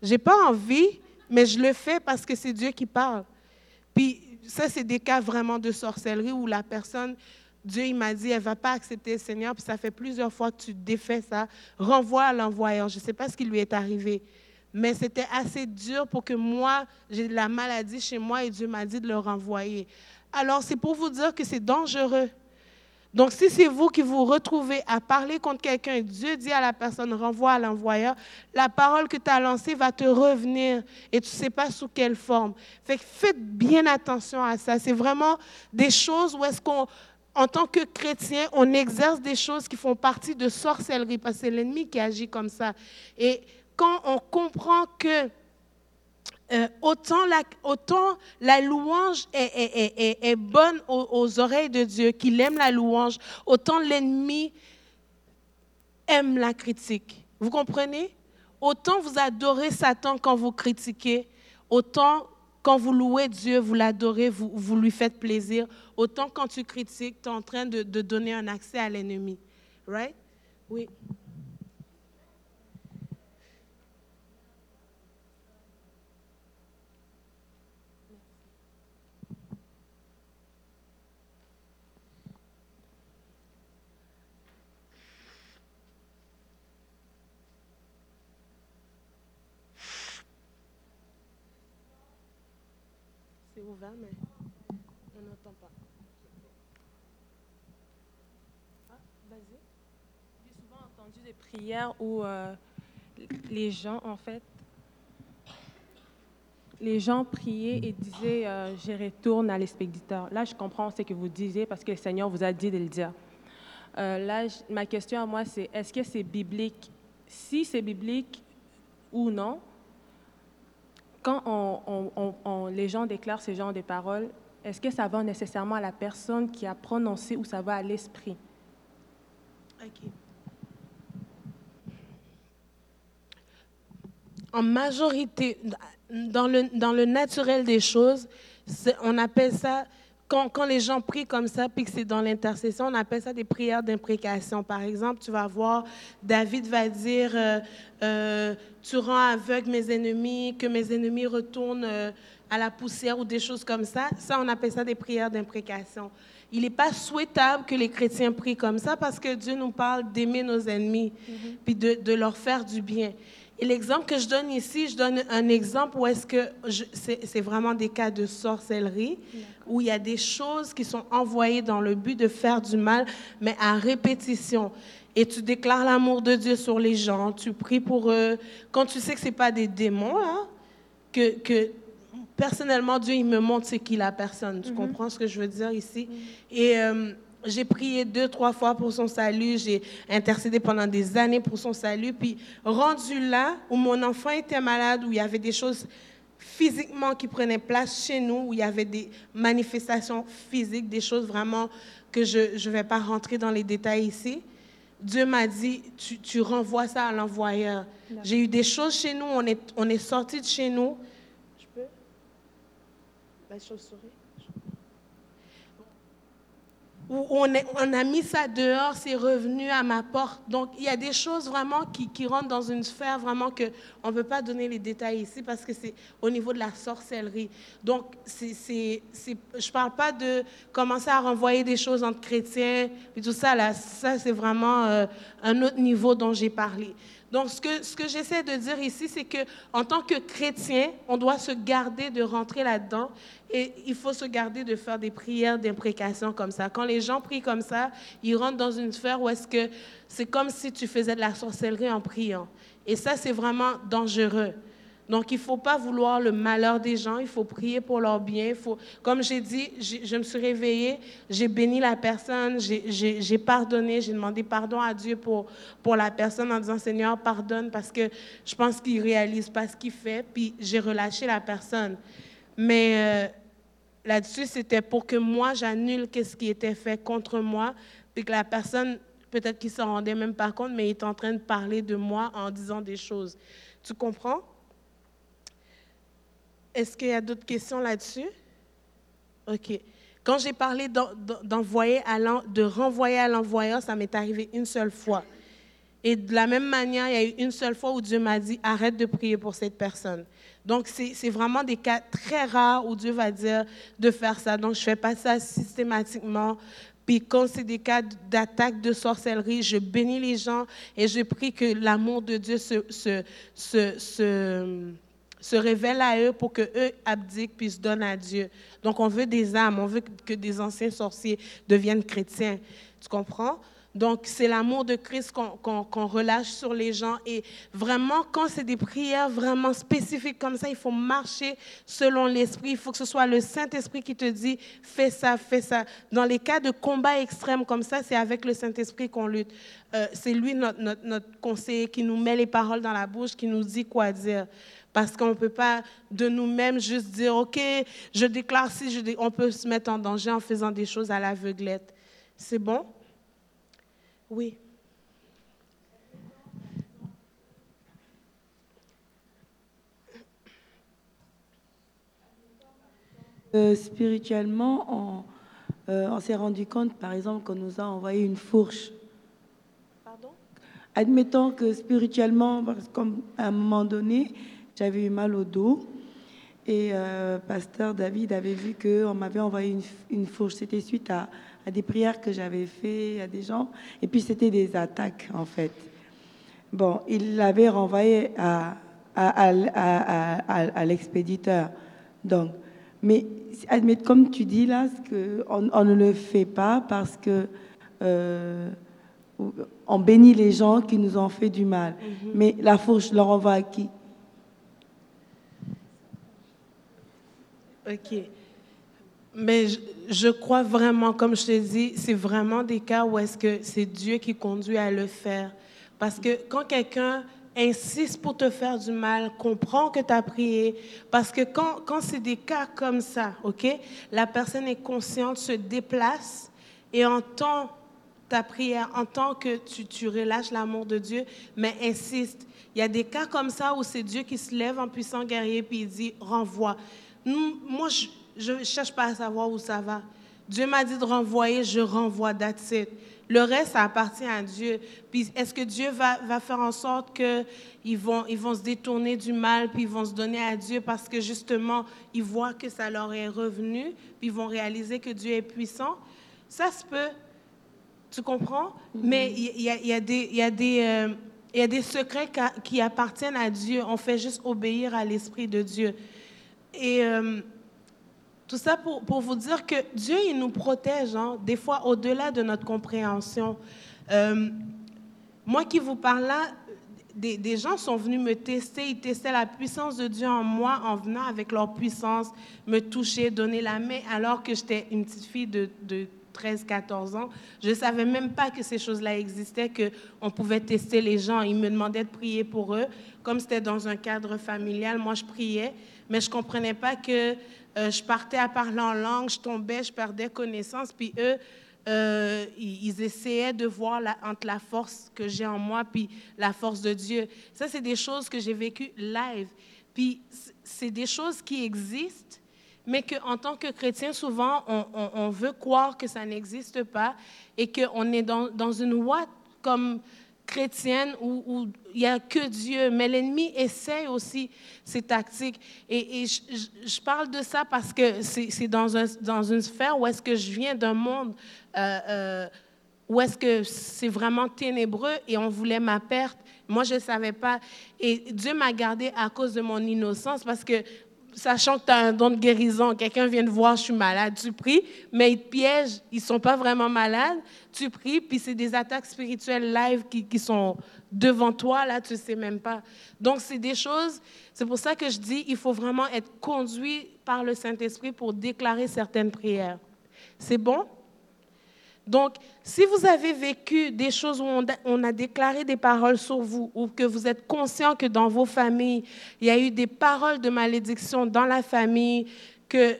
J'ai pas envie mais je le fais parce que c'est Dieu qui parle. Puis ça, c'est des cas vraiment de sorcellerie où la personne, Dieu, il m'a dit, elle ne va pas accepter le Seigneur, puis ça fait plusieurs fois que tu défais ça. Renvoie à l'envoyeur. Je ne sais pas ce qui lui est arrivé. Mais c'était assez dur pour que moi, j'ai la maladie chez moi et Dieu m'a dit de le renvoyer. Alors, c'est pour vous dire que c'est dangereux. Donc, si c'est vous qui vous retrouvez à parler contre quelqu'un et Dieu dit à la personne, renvoie à l'envoyeur, la parole que tu as lancée va te revenir et tu ne sais pas sous quelle forme. Faites bien attention à ça. C'est vraiment des choses où est-ce qu'on, en tant que chrétien, on exerce des choses qui font partie de sorcellerie parce que c'est l'ennemi qui agit comme ça. Et quand on comprend que euh, autant, la, louange est, bonne aux, oreilles de Dieu, qu'il aime la louange, autant l'ennemi aime la critique. Vous comprenez? Autant vous adorez Satan quand vous critiquez, autant quand vous louez Dieu, vous l'adorez, vous, vous, lui faites plaisir, autant quand tu critiques, tu es en train de, de donner un accès à l'ennemi. Right? Oui. ouvert, mais on n'entend pas. Ah, vas-y. J'ai souvent prières où euh, les gens, en fait, les gens priaient et disaient euh, Je retourne à l'expéditeur. Là, je comprends ce que vous disiez parce que le Seigneur vous a dit de le dire. Euh, là, ma question à moi, c'est est-ce que c'est biblique? Si c'est biblique ou non, quand on, les gens déclarent ce genre de paroles, est-ce que ça va nécessairement à la personne qui a prononcé ou ça va à l'esprit? En majorité, dans le, dans le naturel des choses, on appelle ça quand, les gens prient comme ça, puis que c'est dans l'intercession, on appelle ça des prières d'imprécation. Par exemple, tu vas voir, David va dire, euh, euh, tu rends aveugle mes ennemis, que mes ennemis retournent euh, à la poussière ou des choses comme ça. Ça, on appelle ça des prières d'imprécation. Il n'est pas souhaitable que les chrétiens prient comme ça parce que Dieu nous parle d'aimer nos ennemis, mm-hmm. puis de, de leur faire du bien. Et l'exemple que je donne ici, je donne un exemple où est-ce que c'est vraiment des cas de sorcellerie, où il y a des choses qui sont envoyées dans le but de faire du mal, mais à répétition. Et tu déclares l'amour de Dieu sur les gens, tu pries pour eux. Quand tu sais que ce n'est pas des démons, là, que, que personnellement, Dieu, il me montre c'est qui la personne. Tu mm-hmm. comprends ce que je veux dire ici? Et... Euh, j'ai prié deux, trois fois pour son salut. J'ai intercédé pendant des années pour son salut. Puis, rendu là, où mon enfant était malade, où il y avait des choses physiquement qui prenaient place chez nous, où il y avait des manifestations physiques, des choses vraiment que je ne vais pas rentrer dans les détails ici. Dieu m'a dit, tu, tu, renvoies ça à l'envoyeur. J'ai eu des choses chez nous, on est, on est sorti de chez nous. Je peux? La chauve-souris où on, a mis ça dehors, c'est revenu à ma porte. Donc, il y a des choses vraiment qui, rentrent dans une sphère vraiment que on ne veut pas donner les détails ici parce que c'est au niveau de la sorcellerie. Donc, je ne parle pas de commencer à renvoyer des choses entre chrétiens et tout ça. Là, ça, c'est vraiment euh, un autre niveau dont j'ai parlé. Donc, ce que, j'essaie de dire ici, c'est que en tant que chrétien, on doit se garder de rentrer là-dedans et il faut se garder de faire des prières d'imprécation comme ça. Quand les gens prient comme ça, ils rentrent dans une sphère où est-ce que c'est comme si tu faisais de la sorcellerie en priant. Et ça, c'est vraiment dangereux. Donc, il ne faut pas vouloir le malheur des gens, il faut prier pour leur bien. faut, comme j'ai dit, je me suis réveillée, j'ai béni la personne, j'ai pardonné, j'ai demandé pardon à Dieu pour, pour la personne en disant Seigneur, pardonne parce que je pense qu'il ne réalise pas ce qu'il fait, puis j'ai relâché la personne. Mais euh, là-dessus, c'était pour que moi, j'annule ce qui était fait contre moi, puis que la personne, peut-être qu'il ne s'en rendait même pas compte, mais il est en train de parler de moi en disant des choses. Tu comprends? Est-ce qu'il y a d'autres questions là-dessus? OK. Quand j'ai parlé d'envoyer de renvoyer à l'envoyeur, ça m'est arrivé une seule fois. Et de la même manière, il y a eu une seule fois où Dieu m'a dit arrête de prier pour cette personne. Donc, c'est vraiment des cas très rares où Dieu va dire de faire ça. Donc, je ne fais pas ça systématiquement. Puis, quand c'est des cas d'attaque de sorcellerie, je bénis les gens et je prie que l'amour de Dieu se, se, se se révèle à eux pour que eux abdiquent puis se donnent à Dieu. Donc on veut des âmes, on veut que des anciens sorciers deviennent chrétiens. Tu comprends? Donc, c'est l'amour de Christ qu'on relâche sur les gens. Et vraiment, quand c'est des prières vraiment spécifiques comme ça, il faut marcher selon l'Esprit. Il faut que ce soit le Saint-Esprit qui te dit, fais ça, fais ça. Dans les cas de combat extrême comme ça, c'est avec le Saint-Esprit qu'on lutte. Euh, c'est lui, notre conseiller, qui nous met les paroles dans la bouche, qui nous dit quoi dire. Parce qu'on ne peut pas de nous-mêmes juste dire, OK, je déclare si, je on peut se mettre en danger en faisant des choses à l'aveuglette. C'est bon? Oui. Euh, spirituellement, euh, on, s'est rendu compte, par exemple, qu'on nous a envoyé une fourche. Pardon? Admettons que spirituellement, comme à un moment donné, j'avais eu mal au dos. Et euh, pasteur David avait vu qu'on m'avait envoyé une, une fourche. C'était suite à, à des prières que j'avais fait à des gens. Et puis c'était des attaques, en fait. Bon, il l'avait renvoyé à, à, à, à l'expéditeur. Donc, mais comme tu dis là, que on, on, ne le fait pas parce que euh, on bénit les gens qui nous ont fait du mal. Mm-hmm. Mais la fourche leur envoie à qui? Ok. Mais je, crois vraiment, comme je te dis, c'est vraiment des cas où est-ce que c'est Dieu qui conduit à le faire. Parce que quand quelqu'un insiste pour te faire du mal, comprend que tu as prié. Parce que quand, quand c'est des cas comme ça, OK, la personne est consciente, se déplace et entend ta prière, entend que tu, tu relâches l'amour de Dieu, mais insiste. Il y a des cas comme ça où c'est Dieu qui se lève en puissant guerrier puis il dit renvoie. Moi, je, ne cherche pas à savoir où ça va. Dieu m'a dit de renvoyer, je renvoie, that's Le reste, ça appartient à Dieu. Puis est-ce que Dieu va, va faire en sorte qu'ils vont, ils vont se détourner du mal, puis ils vont se donner à Dieu parce que justement, ils voient que ça leur est revenu, puis ils vont réaliser que Dieu est puissant? Ça se peut. Tu comprends? Mais il y, y, a des... Y a des euh, il y a des secrets qui appartiennent à Dieu. On fait juste obéir à l'Esprit de Dieu. Et euh, tout ça pour, pour, vous dire que Dieu, il nous protège, hein, des fois au-delà de notre compréhension. Euh, moi qui vous parle là, des, des, gens sont venus me tester, ils testaient la puissance de Dieu en moi en venant avec leur puissance, me toucher, donner la main, alors que j'étais une petite fille de, de 13, 14 ans. Je ne savais même pas que ces choses-là existaient, qu'on pouvait tester les gens. Ils me demandaient de prier pour eux. Comme c'était dans un cadre familial, moi, je priais, mais je ne comprenais pas que euh, je partais à parler en langue, je tombais, je perdais connaissance, puis eux, euh, ils, essayaient de voir entre la force que j'ai en moi puis la force de Dieu. Ça, c'est des choses que j'ai vécues live. Puis c'est des choses qui existent, mais qu'en tant que chrétien, souvent, on, veut croire que ça n'existe pas et qu'on est dans, dans une voie comme chrétienne où, il n'y a que Dieu, mais l'ennemi essaie aussi ses tactiques. Et, je, parle de ça parce que c'est dans, un, dans une sphère où est-ce que je viens d'un monde euh, euh, où est-ce que c'est vraiment ténébreux et on voulait ma perte. Moi, je ne savais pas. Et Dieu m'a gardé à cause de mon innocence parce que sachant que tu as un don de guérison, quelqu'un vient te voir, je suis malade, tu pries, mais ils te piègent, ils ne sont pas vraiment malades, tu pries, puis c'est des attaques spirituelles live qui, qui, sont devant toi, là, tu ne sais même pas. Donc, c'est des choses, c'est pour ça que je dis, il faut vraiment être conduit par le Saint-Esprit pour déclarer certaines prières. C'est bon? Donc, si vous avez vécu des choses où on a, déclaré des paroles sur vous, ou que vous êtes conscient que dans vos familles, il y a eu des paroles de malédiction dans la famille, que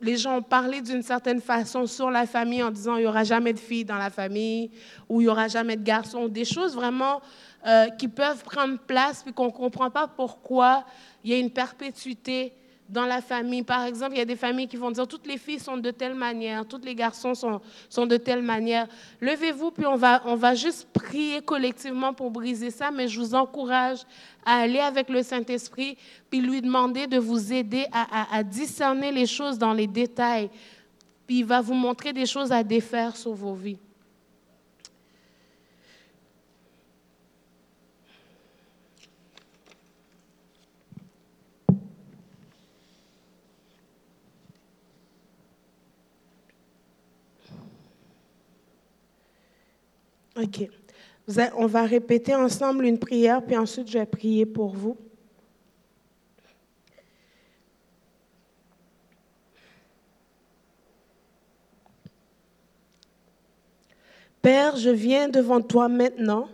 les gens ont parlé d'une certaine façon sur la famille en disant il n'y aura jamais de filles dans la famille, ou il n'y aura jamais de garçons, des choses vraiment euh, qui peuvent prendre place, puis qu'on ne comprend pas pourquoi il y a une perpétuité dans la famille. Par exemple, il y a des familles qui vont dire toutes les filles sont de telle manière, tous les garçons sont, sont de telle manière. Levez-vous, puis on va, on va juste prier collectivement pour briser ça, mais je vous encourage à aller avec le Saint-Esprit, puis lui demander de vous aider à, à discerner les choses dans les détails. Puis il va vous montrer des choses à défaire sur vos vies. OK. on va répéter ensemble une prière, puis ensuite je vais prier pour vous. Père, je viens devant toi maintenant,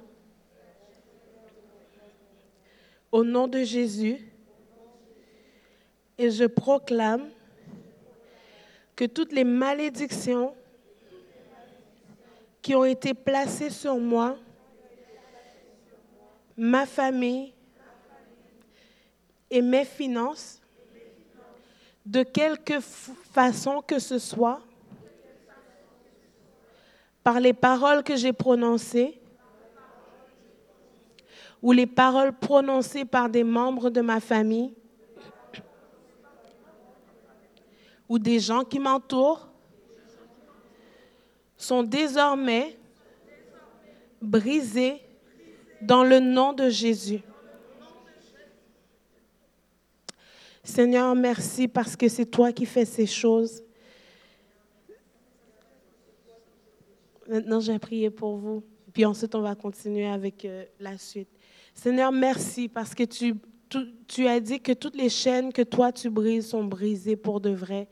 au nom de Jésus, et je proclame que toutes les malédictions qui ont été placées sur moi, ma famille et mes finances, de quelque façon que ce soit, par les paroles que j'ai prononcées ou les paroles prononcées par des membres de ma famille ou des gens qui m'entourent sont désormais brisés dans le nom de Jésus. Seigneur, merci parce que c'est toi qui fais ces choses. Maintenant, j'ai prié pour vous. Puis ensuite, on va continuer avec euh, la suite. Seigneur, merci parce que tu, tu, as dit que toutes les chaînes que toi tu brises sont brisées pour de vrai.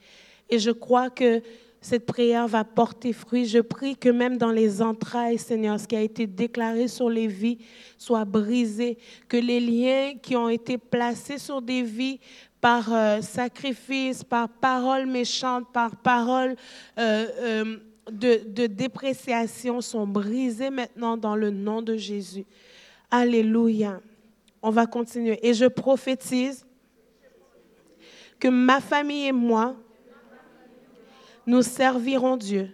Et je crois que cette prière va porter fruit. Je prie que même dans les entrailles, Seigneur, ce qui a été déclaré sur les vies soit brisé, que les liens qui ont été placés sur des vies par euh, sacrifice, par parole méchante, par parole euh, de, dépréciation sont brisés maintenant dans le nom de Jésus. Alléluia. On va continuer. Et je prophétise que ma famille et moi, nous servirons Dieu.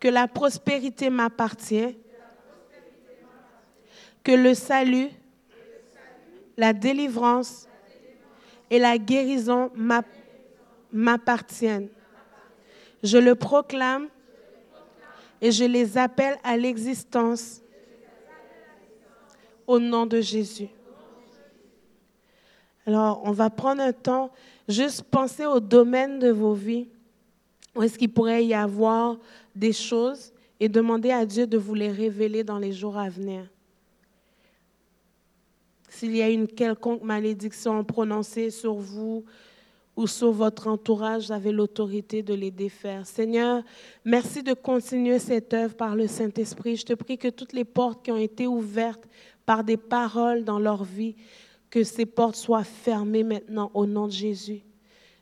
Que la prospérité m'appartient. Que le salut, la délivrance et la guérison m'appartiennent je le proclame et je les appelle à l'existence au nom de Jésus. Alors, on va prendre un temps, juste penser au domaine de vos vies, où est-ce qu'il pourrait y avoir des choses et demander à Dieu de vous les révéler dans les jours à venir. S'il y a une quelconque malédiction prononcée sur vous, ou sur votre entourage, vous avez l'autorité de les défaire. Seigneur, merci de continuer cette œuvre par le Saint-Esprit. Je te prie que toutes les portes qui ont été ouvertes par des paroles dans leur vie, que ces portes soient fermées maintenant au nom de Jésus.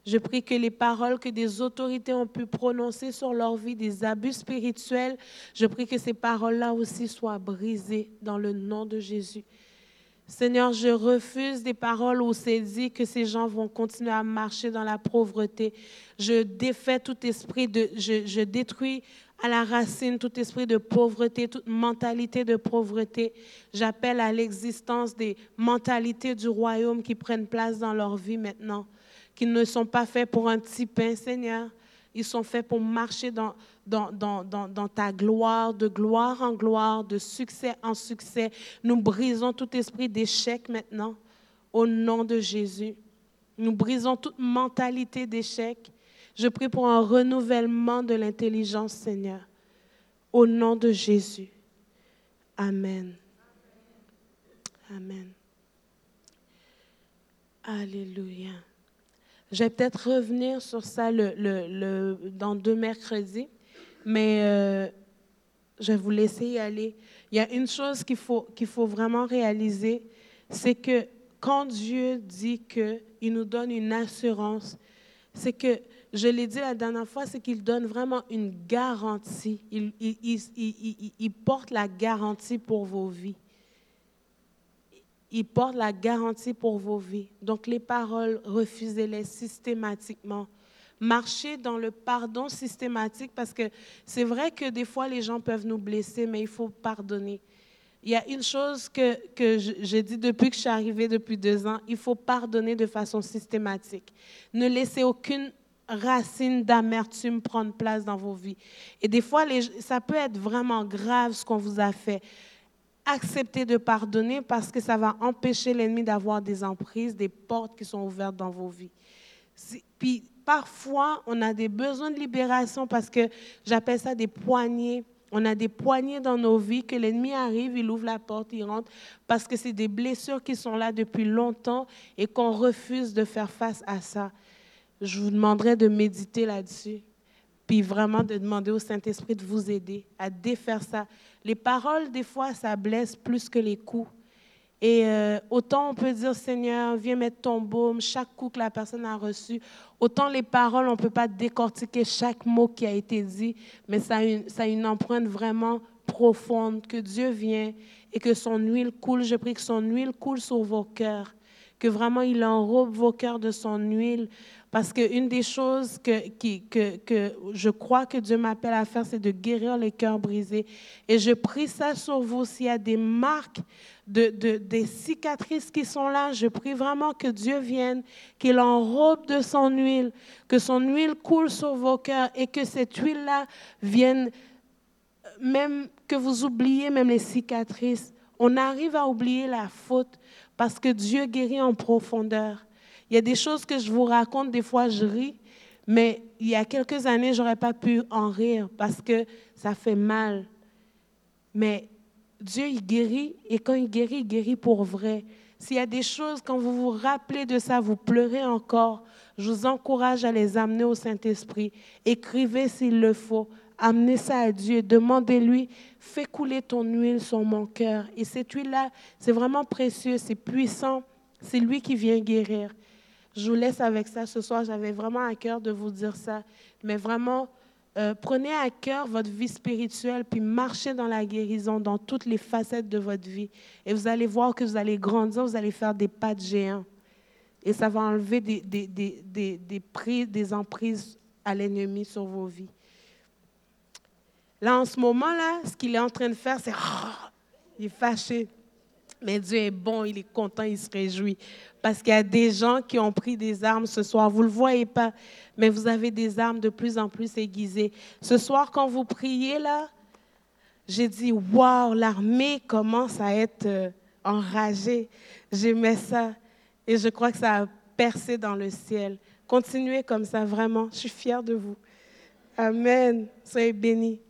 Je prie que les paroles que des autorités ont pu prononcer sur leur vie, des abus spirituels, je prie que ces paroles-là aussi soient brisées dans le nom de Jésus. Seigneur, je refuse des paroles où c'est dit que ces gens vont continuer à marcher dans la pauvreté. Je défais tout esprit de, je, détruis à la racine tout esprit de pauvreté, toute mentalité de pauvreté. J'appelle à l'existence des mentalités du royaume qui prennent place dans leur vie maintenant, qui ne sont pas faits pour un petit pain, Seigneur. Ils sont faits pour marcher dans, dans, ta gloire, de gloire en gloire, de succès en succès. Nous brisons tout esprit d'échec maintenant, au nom de Jésus. Nous brisons toute mentalité d'échec. Je prie pour un renouvellement de l'intelligence, Seigneur, au nom de Jésus. Amen. Amen. Alléluia. Je vais peut-être revenir sur ça dans deux mercredis. Mais euh, je vais vous laisser y aller. Il y a une chose qu'il faut, qu'il faut vraiment réaliser, c'est que quand Dieu dit qu'il nous donne une assurance, c'est que, je l'ai dit la dernière fois, c'est qu'il donne vraiment une garantie. Il, porte la garantie pour vos vies. Il porte la garantie pour vos vies. Donc les paroles, refusez-les systématiquement marcher dans le pardon systématique parce que c'est vrai que des fois les gens peuvent nous blesser, mais il faut pardonner. Il y a une chose que, que j'ai dit depuis que je suis arrivée depuis deux ans, il faut pardonner de façon systématique. Ne laissez aucune racine d'amertume prendre place dans vos vies. Et des fois, ça peut être vraiment grave ce qu'on vous a fait. Acceptez de pardonner parce que ça va empêcher l'ennemi d'avoir des emprises, des portes qui sont ouvertes dans vos vies. Puis parfois, on a des besoins de libération parce que j'appelle ça des poignées On a des poignées dans nos vies que l'ennemi arrive, il ouvre la porte, il rentre, parce que c'est des blessures qui sont là depuis longtemps et qu'on refuse de faire face à ça. Je vous demanderai de méditer là-dessus, puis vraiment de demander au Saint-Esprit de vous aider à défaire ça. Les paroles, des fois, ça blesse plus que les coups. Et euh, autant on peut dire, Seigneur, viens mettre ton baume, chaque coup que la personne a reçu, autant les paroles, on ne peut pas décortiquer chaque mot qui a été dit, mais ça a, une, ça a une empreinte vraiment profonde, que Dieu vient et que son huile coule. Je prie que son huile coule sur vos cœurs, que vraiment il enrobe vos cœurs de son huile, parce qu'une des choses que, que, que, je crois que Dieu m'appelle à faire, c'est de guérir les cœurs brisés. Et je prie ça sur vous. S'il y a des marques, de, de, des cicatrices qui sont là, je prie vraiment que Dieu vienne, qu'il enrobe de son huile, que son huile coule sur vos cœurs et que cette huile-là vienne, même que vous oubliez même les cicatrices. On arrive à oublier la faute parce que Dieu guérit en profondeur. Il y a des choses que je vous raconte, des fois je ris, mais il y a quelques années, je n'aurais pas pu en rire parce que ça fait mal. Mais Dieu, il guérit, et quand il guérit, il guérit pour vrai. S'il y a des choses, quand vous vous rappelez de ça, vous pleurez encore, je vous encourage à les amener au Saint-Esprit. Écrivez s'il le faut. Amenez ça à Dieu. Demandez-lui, fais couler ton huile sur mon cœur. Et cette huile-là, c'est vraiment précieux, c'est puissant. C'est lui qui vient guérir. Je vous laisse avec ça ce soir. J'avais vraiment à cœur de vous dire ça. Mais vraiment, euh, prenez à cœur votre vie spirituelle, puis marchez dans la guérison, dans toutes les facettes de votre vie. Et vous allez voir que vous allez grandir, vous allez faire des pas de géant. Et ça va enlever des, des, des, des, des emprises à l'ennemi sur vos vies. Là, en ce moment-là, ce qu'il est en train de faire, c'est... il est fâché. Mais Dieu est bon, il est content, il se réjouit. Parce qu'il y a des gens qui ont pris des armes ce soir. Vous ne le voyez pas, mais vous avez des armes de plus en plus aiguisées. Ce soir, quand vous priez là, j'ai dit, waouh, l'armée commence à être euh, enragée. J'aimais ça. Et je crois que ça a percé dans le ciel. Continuez comme ça, vraiment. Je suis fière de vous. Amen. Soyez bénis.